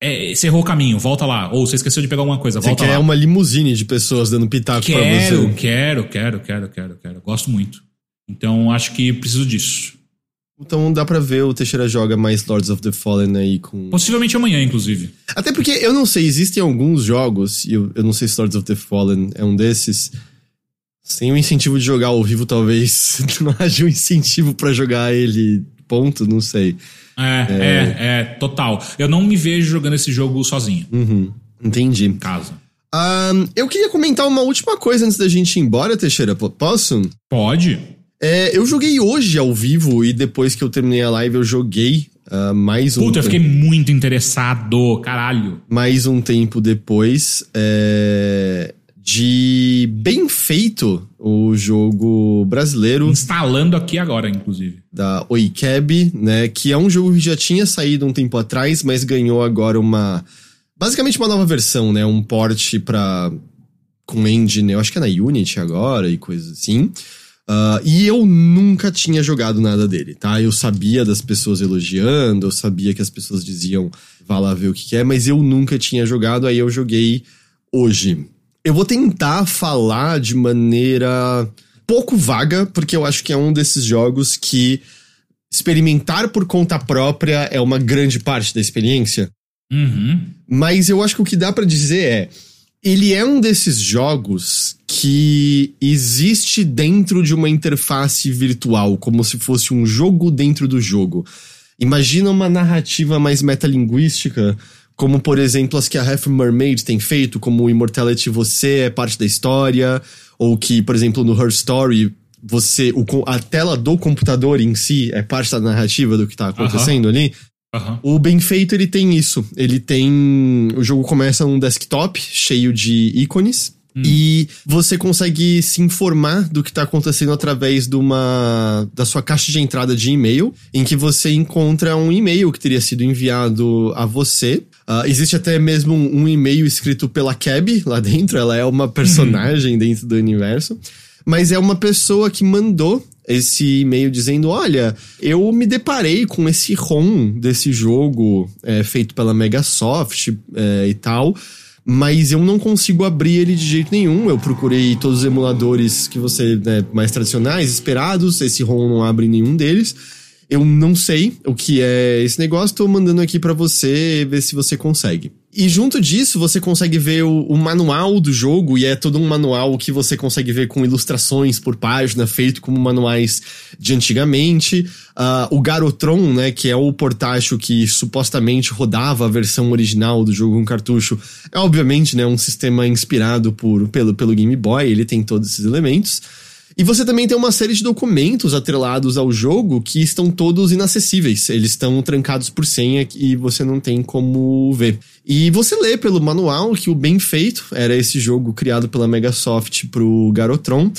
É, você errou o caminho, volta lá. Ou você esqueceu de pegar alguma coisa, Você volta quer lá. uma limusine de pessoas dando pitaco pra Quero, você. quero, quero, quero, quero, quero. Gosto muito. Então acho que preciso disso. Então dá pra ver o Teixeira joga mais Lords of the Fallen aí com. Possivelmente amanhã, inclusive. Até porque eu não sei, existem alguns jogos, e eu, eu não sei se Lords of the Fallen é um desses. Sem o incentivo de jogar ao vivo, talvez *laughs* não haja um incentivo pra jogar ele. Ponto, não sei. É, é, é, total. Eu não me vejo jogando esse jogo sozinho, Uhum, entendi. em casa. Ahn, eu queria comentar uma última coisa antes da gente ir embora, Teixeira. Posso? Pode? É, eu joguei hoje ao vivo e depois que eu terminei a live eu joguei ah, mais um. Puta, eu tempo- fiquei muito interessado, caralho. mais um tempo depois é, de Bem Feito, o jogo brasileiro Instalando aqui agora, inclusive. da Oikeb, né? Que é um jogo que já tinha saído um tempo atrás, mas ganhou agora uma. Basicamente uma nova versão, né? Um port pra. com engine, eu acho que é na Unity agora e coisas assim. Ah, e eu nunca tinha jogado nada dele, tá? Eu sabia das pessoas elogiando, eu sabia que as pessoas diziam, vá lá ver o que que é, mas eu nunca tinha jogado, aí eu joguei hoje. Eu vou tentar falar de maneira pouco vaga, porque eu acho que é um desses jogos que experimentar por conta própria é uma grande parte da experiência. Uhum. Mas eu acho que o que dá pra dizer é. Ele é um desses jogos que existe dentro de uma interface virtual, como se fosse um jogo dentro do jogo. Imagina uma narrativa mais metalinguística, como por exemplo as que a Half Mermaid tem feito, como o Immortality você é parte da história, ou que, por exemplo, no Her Story, você o, a tela do computador em si é parte da narrativa do que tá acontecendo ali. Aham. O bem feito ele tem isso. Ele tem. O jogo começa num desktop cheio de ícones. E você consegue se informar do que tá acontecendo através de uma. da sua caixa de entrada de e-mail, em que você encontra um e-mail que teria sido enviado a você. Ah, existe até mesmo um, um e-mail escrito pela Cab lá dentro, ela é uma personagem dentro do universo. Mas é uma pessoa que mandou esse e-mail dizendo: Olha, eu me deparei com esse ROM desse jogo é, feito pela Megasoft é, e tal, mas eu não consigo abrir ele de jeito nenhum. Eu procurei todos os emuladores que você, né, mais tradicionais, esperados, esse ROM não abre nenhum deles. Eu não sei o que é esse negócio, tô mandando aqui pra você ver se você consegue. E junto disso, você consegue ver o, o manual do jogo, e é todo um manual que você consegue ver com ilustrações por página, feito como manuais de antigamente. Ah, o Garotron, né, que é o portátil que supostamente rodava a versão original do jogo com cartucho, é obviamente né, um sistema inspirado por, pelo, pelo Game Boy, ele tem todos esses elementos. E você também tem uma série de documentos atrelados ao jogo que estão todos inacessíveis. Eles estão trancados por senha e você não tem como ver. E você lê pelo manual que o Bem Feito era esse jogo criado pela Megasoft pro Garotron,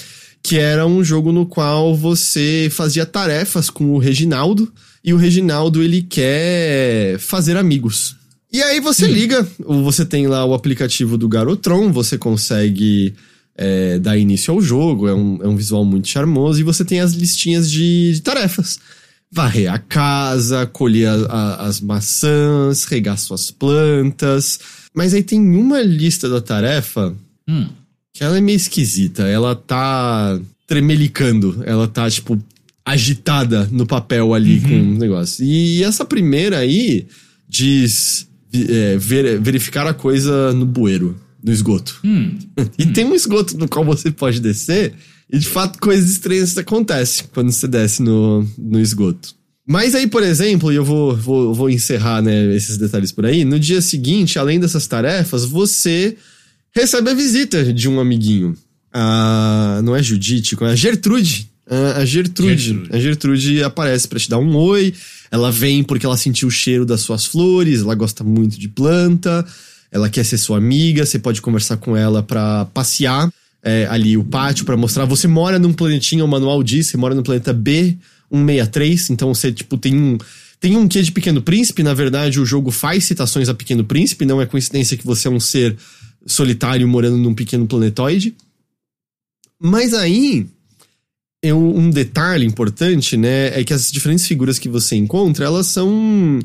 que era um jogo no qual você fazia tarefas com o Reginaldo e o Reginaldo ele quer fazer amigos. E aí você liga, ou você tem lá o aplicativo do Garotron, você consegue é, dar início ao jogo, é um, é um visual muito charmoso, e você tem as listinhas de, de tarefas. Varrer a casa, colher a- a- as maçãs, regar suas plantas. Mas aí tem uma lista da tarefa Hum. que ela é meio esquisita. Ela tá tremelicando, ela tá, tipo, agitada no papel ali com o negócio. E essa primeira aí diz é, ver- verificar a coisa no bueiro, no esgoto. Hum. E tem um esgoto no qual você pode descer, e de fato coisas estranhas acontecem quando você desce no, no esgoto. Mas aí, por exemplo, e eu vou, vou, vou encerrar né, esses detalhes por aí, no dia seguinte, além dessas tarefas, você recebe a visita de um amiguinho. A, não é Judite, é a Gertrude. A, a Gertrude. Gertrude. A Gertrude aparece pra te dar um oi. Ela vem porque ela sentiu o cheiro das suas flores, ela gosta muito de planta, ela quer ser sua amiga, você pode conversar com ela pra passear é, ali o pátio pra mostrar. Você mora num planetinha, o manual diz, você mora no planeta B163, então você, tipo, tem um. Tem um quê de Pequeno Príncipe, na verdade, o jogo faz citações a Pequeno Príncipe, não é coincidência que você é um ser solitário morando num pequeno planetoide. Mas aí, eu, um detalhe importante, né, é que as diferentes figuras que você encontra, elas são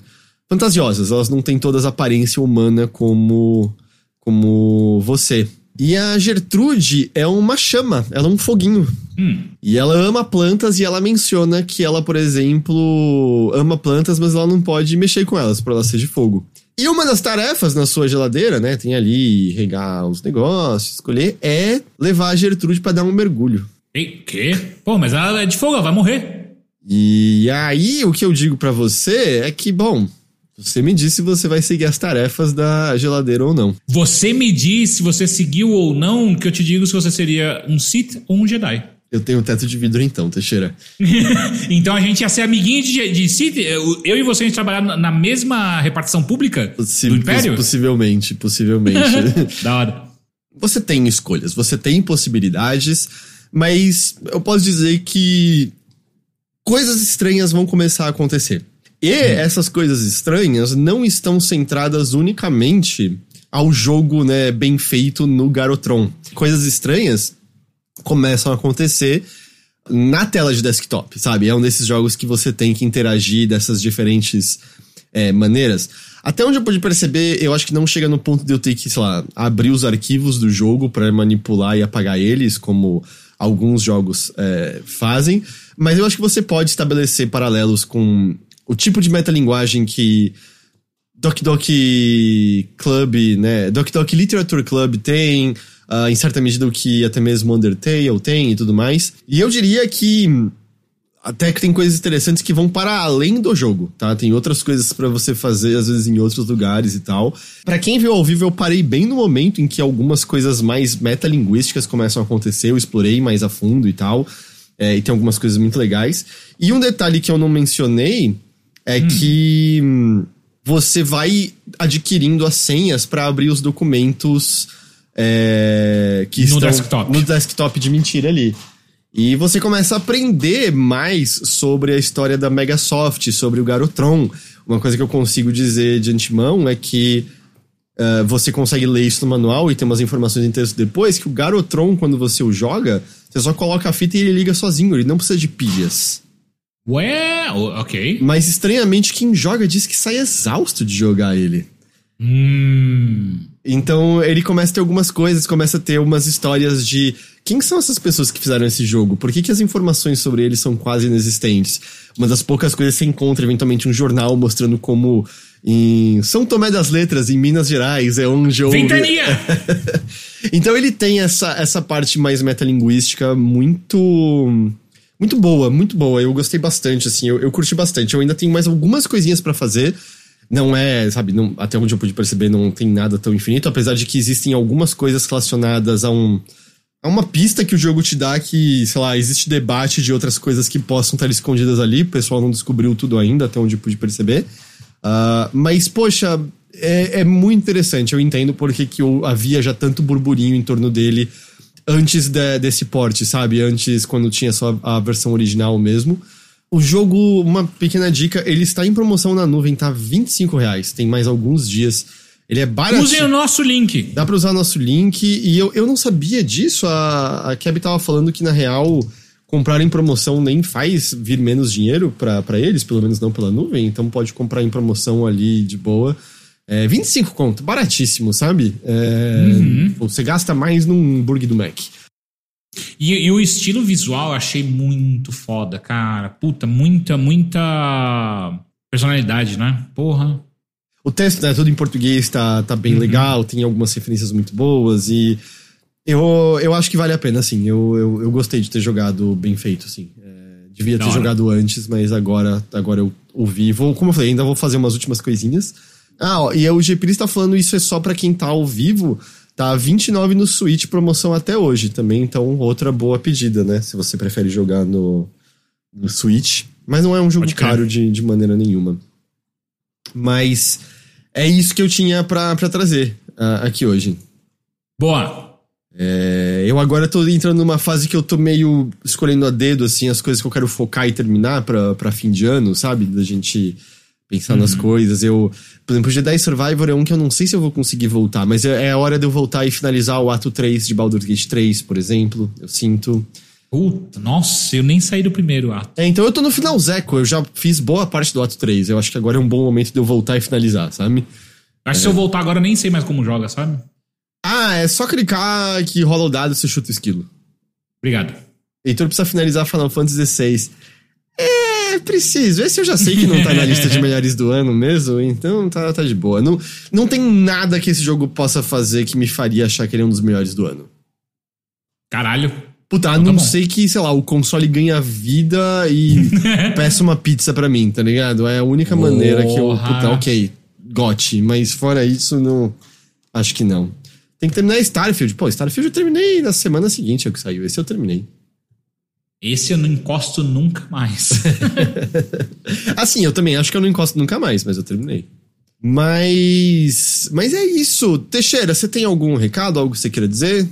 fantasiosas, elas não têm todas a aparência humana como como você. E a Gertrude é uma chama, ela é um foguinho. Hum. E ela ama plantas e ela menciona que ela, por exemplo, ama plantas, mas ela não pode mexer com elas por ela ser de fogo. E uma das tarefas na sua geladeira, né, tem ali regar os negócios, escolher, é levar a Gertrude para dar um mergulho. Ei, quê? Pô, mas ela é de fogo, ela vai morrer. E aí o que eu digo para você é que, bom, você me diz se você vai seguir as tarefas da geladeira ou não. Você me diz se você seguiu ou não, que eu te digo se você seria um Sith ou um Jedi. Eu tenho teto de vidro então, Teixeira. *laughs* então a gente ia ser amiguinho de, de Sith? Eu, eu e você a gente trabalhar na- na mesma repartição pública Possi- do Império? Possivelmente, possivelmente. *laughs* da hora. você tem escolhas, você tem possibilidades, mas eu posso dizer que coisas estranhas vão começar a acontecer. E essas coisas estranhas não estão centradas unicamente ao jogo, né, bem feito no Garotron. Coisas estranhas começam a acontecer na tela de desktop, sabe? É um desses jogos que você tem que interagir dessas diferentes é, maneiras. Até onde eu pude perceber, eu acho que não chega no ponto de eu ter que, sei lá, abrir os arquivos do jogo para manipular e apagar eles, como alguns jogos é, fazem. Mas eu acho que você pode estabelecer paralelos com o tipo de metalinguagem que Doc Doc Club, né? Doc Doc Literature Club tem, ah, em certa medida o que até mesmo Undertale tem e tudo mais. E eu diria que até que tem coisas interessantes que vão para além do jogo, tá? Tem outras coisas pra você fazer, às vezes em outros lugares e tal. Pra quem viu ao vivo, eu parei bem no momento em que algumas coisas mais metalinguísticas começam a acontecer, eu explorei mais a fundo e tal. É, e tem algumas coisas muito legais. E um detalhe que eu não mencionei é que hum, você vai adquirindo as senhas pra abrir os documentos é, que No estão desktop. no desktop de mentira ali. E você começa a aprender mais sobre a história da Megasoft, sobre o Garotron. Uma coisa que eu consigo dizer de antemão é que eh, você consegue ler isso no manual e tem umas informações em texto depois, que o Garotron, quando você o joga, você só coloca a fita e ele liga sozinho, ele não precisa de pilhas. Ué, ok. Mas estranhamente, quem joga diz que sai exausto de jogar ele. Hum. Então ele começa a ter algumas coisas, começa a ter umas histórias de quem são essas pessoas que fizeram esse jogo? Por que, que as informações sobre eles são quase inexistentes? Uma das poucas coisas que você encontra eventualmente um jornal mostrando como em São Tomé das Letras, em Minas Gerais, é onde houve... Ventania! *laughs* então ele tem essa, essa parte mais metalinguística muito muito boa, muito boa. Eu gostei bastante, assim, eu, eu curti bastante. Eu ainda tenho mais algumas coisinhas pra fazer. Não é, sabe, não- até onde eu pude perceber, não tem nada tão infinito, apesar de que existem algumas coisas relacionadas a um a uma pista que o jogo te dá que, sei lá, existe debate de outras coisas que possam estar escondidas ali. O pessoal não descobriu tudo ainda, até onde eu pude perceber. Ah, mas, poxa, é, é muito interessante. Eu entendo porque que eu- havia já tanto burburinho em torno dele antes de- desse porte, sabe? Antes, quando tinha só a versão original mesmo. O jogo, uma pequena dica, ele está em promoção na nuvem, tá 25 reais. Tem mais alguns dias. Ele é barato. Usem o nosso link. Dá pra usar nosso link. E eu, eu não sabia disso. A, a Keb tava falando que, na real, comprar em promoção nem faz vir menos dinheiro pra eles, pelo menos não pela nuvem. Então pode comprar em promoção ali de boa. É, 25 conto, baratíssimo, sabe? É, Você gasta mais num hambúrguer do Mac. E, e o estilo visual eu achei muito foda, cara. Puta, muita, muita personalidade, né? Porra. O texto, né, tudo em português, tá, tá bem legal, tem algumas referências muito boas e eu, eu acho que vale a pena, assim. Eu, eu, eu gostei de ter jogado bem feito, assim. É, devia Da ter hora. jogado antes, mas agora, agora eu ouvi. Vou, como eu falei, ainda vou fazer umas últimas coisinhas. Ah, ó, e o GP está falando isso é só pra quem tá ao vivo. Tá 29 no Switch, promoção até hoje também, então outra boa pedida, né? Se você prefere jogar no, no Switch. Mas não é um jogo caro de, de maneira nenhuma. Mas é isso que eu tinha pra, pra trazer ah, aqui hoje. Boa. É, eu agora tô entrando numa fase que eu tô meio escolhendo a dedo, assim, as coisas que eu quero focar e terminar pra, pra fim de ano, sabe? Da gente pensar uhum. nas coisas. Eu, por exemplo, o Jedi Survivor é um que eu não sei se eu vou conseguir voltar, mas é, é a hora de eu voltar e finalizar o ato 3 de Baldur's Gate 3, por exemplo. Eu sinto. Puta, nossa, eu nem saí do primeiro ato. É, então eu tô no final Zeco, eu já fiz boa parte do ato 3. Eu acho que agora é um bom momento de eu voltar e finalizar, sabe? Acho que se eu voltar agora eu nem sei mais como joga, sabe? Ah, é só clicar que rola o dado e você chuta o esquilo. Obrigado. Heitor precisa finalizar Final Fantasy XVI. É, preciso. Esse eu já sei que não tá na *laughs* lista de melhores do ano mesmo, então tá, tá de boa. Não, não tem nada que esse jogo possa fazer que me faria achar que ele é um dos melhores do ano. Caralho. Puta, a então tá não sei que, sei lá, o console ganha vida e *laughs* peça uma pizza pra mim, tá ligado? É a única maneira que eu. Puta, ok, gote. Mas fora isso, não. Acho que não. Tem que terminar Starfield. Pô, Starfield eu terminei na semana seguinte, é o que saiu. Esse eu terminei. Esse eu não encosto nunca mais. *laughs* assim, eu também acho que eu não encosto nunca mais, mas eu terminei. Mas. Mas é isso. Teixeira, você tem algum recado, algo que você queira dizer?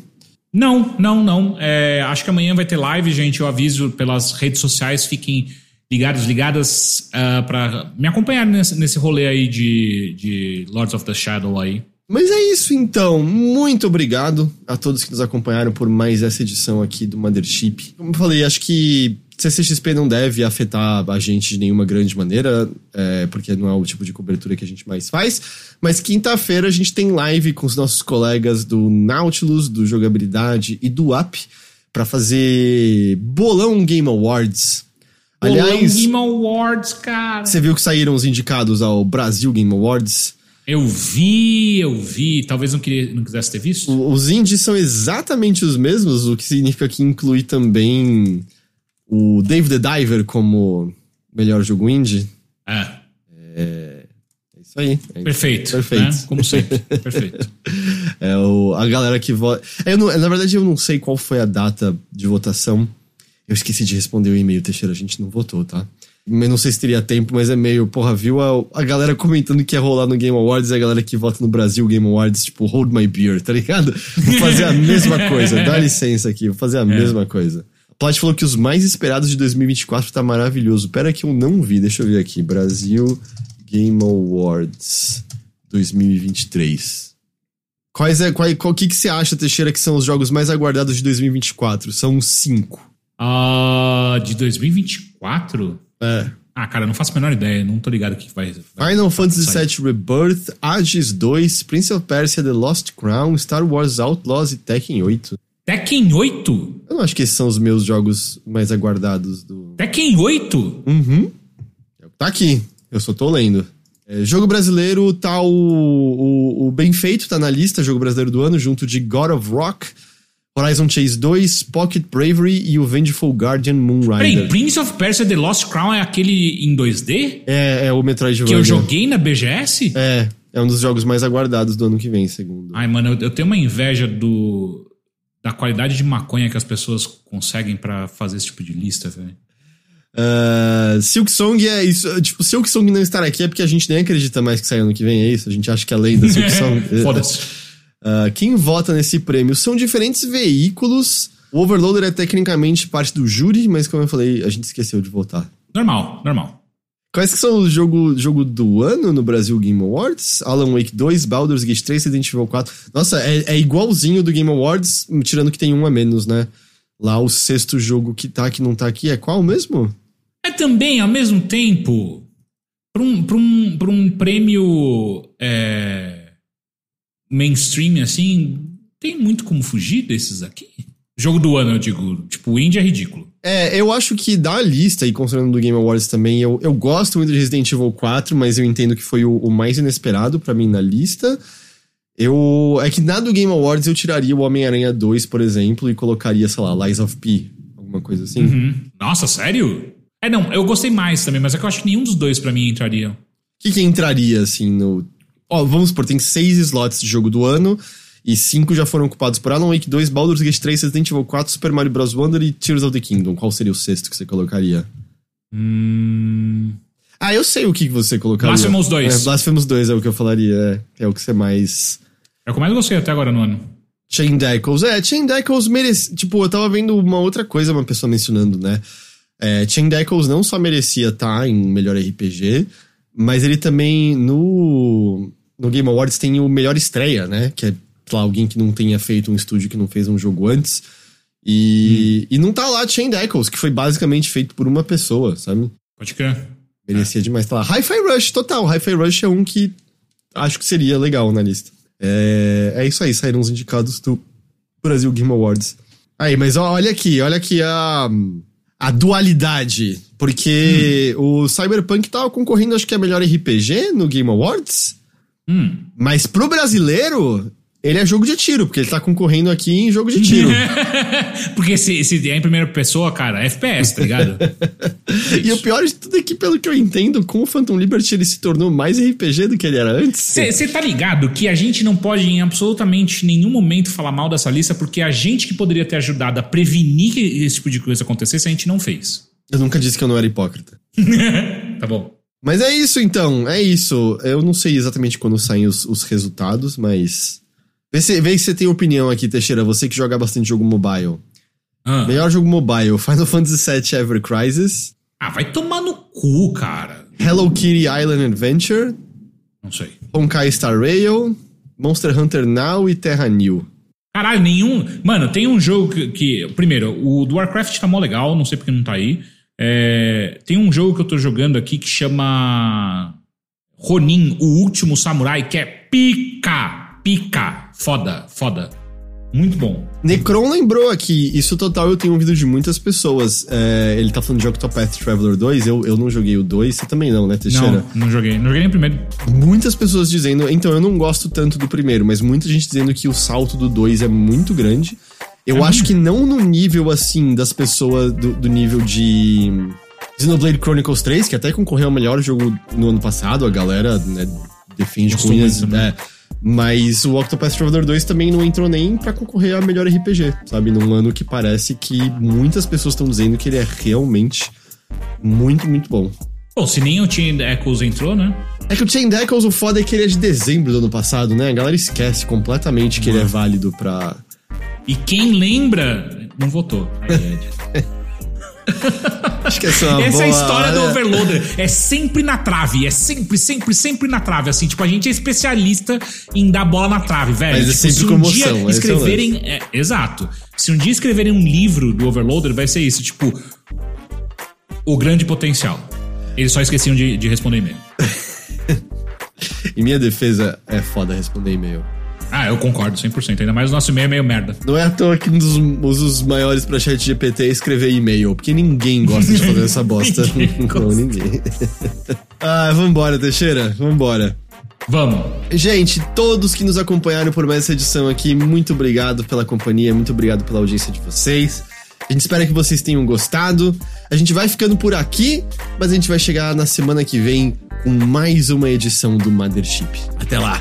Não, não, não. É, acho que amanhã vai ter live, gente. Eu aviso pelas redes sociais. Fiquem ligados, ligadas uh, ah, para me acompanhar nesse, nesse rolê aí de, de Lords of the Shadow aí. Mas é isso então. Muito obrigado a todos que nos acompanharam por mais essa edição aqui do Mothership. Como eu falei, acho que CCXP não deve afetar a gente de nenhuma grande maneira, é, porque não é o tipo de cobertura que a gente mais faz. Mas quinta-feira a gente tem live com os nossos colegas do Nautilus, do Jogabilidade e do Up para fazer Bolão Game Awards. Bolão Aliás, Game Awards, cara. Você viu que saíram os indicados ao Brasil Game Awards? Eu vi, eu vi. Talvez não, queria, não quisesse ter visto. Os indies são exatamente os mesmos, o que significa que inclui também o Dave the Diver como melhor jogo indie. É. É, é isso aí. É perfeito. Perfeito. Né? Como sempre. Perfeito. *laughs* É o, a galera que vota. É, na verdade, eu não sei qual foi a data de votação. Eu esqueci de responder o e-mail, Teixeira. A gente não votou, tá? Eu não sei se teria tempo, mas é meio, porra, viu a, a galera comentando que ia rolar no Game Awards e a galera que vota no Brasil Game Awards, tipo, hold my beer, tá ligado? Vou fazer a *laughs* mesma coisa, dá licença aqui, vou fazer a é. mesma coisa. A Plat falou que os mais esperados de 2024 tá maravilhoso. Pera que eu não vi, deixa eu ver aqui. Brasil Game Awards 2023. Quais é, qual, qual que, que você acha, Teixeira, que são os jogos mais aguardados de 2024? São cinco. Ah, uh, de 2024? É. Ah, cara, não faço a menor ideia, não tô ligado o que vai. vai Final Fantasy VII Rebirth, Aegis 2, Prince of Persia The Lost Crown, Star Wars Outlaws e Tekken 8. Tekken 8? Eu não acho que esses são os meus jogos mais aguardados do. Tekken 8? Uhum. Tá aqui, eu só tô lendo. É, jogo brasileiro tá o, o, o Bem Feito, tá na lista, jogo brasileiro do ano, junto de God of Rock, Horizon Chase 2, Pocket Bravery e o Vengeful Guardian Moonrider. Peraí, Prince of Persia The Lost Crown é aquele em 2D? É, é o Metroidvania. Que eu joguei na BGS? É, é um dos jogos mais aguardados do ano que vem, segundo. Ai, mano, eu, eu tenho uma inveja do da qualidade de maconha que as pessoas conseguem para fazer esse tipo de lista, velho. Uh, Silk Song é isso. Tipo, Silk Song não estar aqui é porque a gente nem acredita mais que saiu ano que vem, é isso? A gente acha que a lei da Silk *laughs* Song. Foda-se. Uh, quem vota nesse prêmio são diferentes veículos. O Overloader é tecnicamente parte do júri, mas como eu falei, a gente esqueceu de votar. Normal, normal. Quais que são os jogo, jogo do ano no Brasil Game Awards? Alan Wake 2, Baldur's Gate 3, Resident Evil 4. Nossa, é, é, igualzinho do Game Awards, tirando que tem um a menos, né? Lá o sexto jogo que tá, que não tá aqui, é qual mesmo? É também, ao mesmo tempo, para um, pra um, pra um prêmio... É mainstream, assim, tem muito como fugir desses aqui? Jogo do ano, eu digo. Tipo, o indie é ridículo. É, eu acho que da lista, e considerando do Game Awards também, eu, eu gosto muito de Resident Evil 4, mas eu entendo que foi o, o mais inesperado para mim na lista. Eu. É que na do Game Awards eu tiraria o Homem-Aranha 2, por exemplo, e colocaria, sei lá, Lies of P. Alguma coisa assim. Uhum. Nossa, sério? É, não, eu gostei mais também, mas é que eu acho que nenhum dos dois para mim entraria. O que, que entraria, assim, no Ó, vamos supor, tem seis slots de jogo do ano. E cinco já foram ocupados por Alan Wake 2, Baldur's Gate 3, Resident Evil 4, Super Mario Bros. Wonder e Tears of the Kingdom. Qual seria o sexto que você colocaria? Hum... Ah, eu sei o que você colocaria. Blasphemous 2. É, Blasphemous 2 é o que eu falaria. É, é o que você mais... É o que eu mais gostei até agora no ano. Chain Deckles. É, Chain Deckles merece... Tipo, eu tava vendo uma outra coisa, uma pessoa mencionando, né? É, Chain Deckles não só merecia estar tá em melhor RPG, Mas ele também, no, no Game Awards, tem o melhor estreia, né? Que é lá, alguém que não tenha feito um estúdio que não fez um jogo antes. E, hum. e não tá lá Chain Echoes, que foi basicamente feito por uma pessoa, sabe? Pode crer. Merecia é. demais. Tá lá. Hi-Fi Rush, total. Hi-Fi Rush é um que acho que seria legal na lista. É, é isso aí, saíram os indicados do Brasil Game Awards. Aí, mas olha aqui, olha aqui a, a dualidade. Porque hum. o Cyberpunk tava concorrendo, acho que é melhor RPG no Game Awards. Hum. Mas pro brasileiro, ele é jogo de tiro, porque ele tá concorrendo aqui em jogo de tiro. *laughs* porque se, se é em primeira pessoa, cara, é FPS, tá ligado? *laughs* e o pior de tudo é que, pelo que eu entendo, com o Phantom Liberty ele se tornou mais RPG do que ele era antes. Você tá ligado que a gente não pode em absolutamente nenhum momento falar mal dessa lista, porque a gente que poderia ter ajudado a prevenir que esse tipo de coisa acontecesse, a gente não fez. Eu nunca disse que eu não era hipócrita. *laughs* tá bom. Mas é isso então, é isso. Eu não sei exatamente quando saem os, os resultados, mas Vê se, vê se você tem opinião aqui, Teixeira, você que joga bastante jogo mobile. Ah. Melhor jogo mobile, *laughs* Final Fantasy VII Ever Crisis. Ah, vai tomar no cu, cara. Hello Kitty Island Adventure. Não sei. Honkai Star Rail, Monster Hunter Now e Terra New. Caralho, nenhum. Mano, tem um jogo que. que primeiro, o do Warcraft tá mó legal, não sei porque não tá aí. É, tem um jogo que eu tô jogando aqui que chama. Ronin, o último samurai, que é pica! pica. Foda, foda. Muito bom. Necron lembrou aqui, isso total eu tenho ouvido de muitas pessoas. É, ele tá falando de Octopath Traveler 2, eu, eu não joguei o 2, você também não, né, Teixeira? Não, não joguei. Não joguei nem o primeiro. Muitas pessoas dizendo, então eu não gosto tanto do primeiro, mas muita gente dizendo que o salto do 2 é muito grande. Eu é acho que não no nível, assim, das pessoas, do, do nível de... Xenoblade Chronicles 3, que até concorreu ao melhor jogo no ano passado, a galera né, defende cunhas. É, mas o Octopath Traveler 2 também não entrou nem para concorrer a melhor RPG, sabe? Num ano que parece que muitas pessoas estão dizendo que ele é realmente muito, muito bom. Bom, se nem o Chain Echoes entrou, né? É que o Chain Echoes, o foda é que ele é de dezembro do ano passado, né? A galera esquece completamente que Mano. ele é válido pra. E quem lembra, não votou. Aí, é *laughs* Acho que essa é uma Essa boa... é a história do Overloader. É sempre na trave. É sempre, sempre, sempre na trave. Assim, tipo, a gente é especialista em dar bola na trave, velho. Mas é tipo, é sempre um comoção. Dia escreverem. É, exato. Se um dia escreverem um livro do Overloader, vai ser isso. Tipo, o grande potencial. Eles só esqueciam de, de responder e-mail. *laughs* em minha defesa, é foda responder e-mail. Ah, eu concordo 100%. Ainda mais o nosso e-mail é meio merda. Não é à toa que um dos usos maiores pra chat GPT é escrever e-mail, porque ninguém gosta de fazer essa bosta. *laughs* ninguém Não, ninguém. *laughs* ah, vambora, Teixeira, vambora. Vamos. Gente, todos que nos acompanharam por mais essa edição aqui, muito obrigado pela companhia, muito obrigado pela audiência de vocês. A gente espera que vocês tenham gostado. A gente vai ficando por aqui, mas a gente vai chegar na semana que vem com mais uma edição do Mothership. Até lá!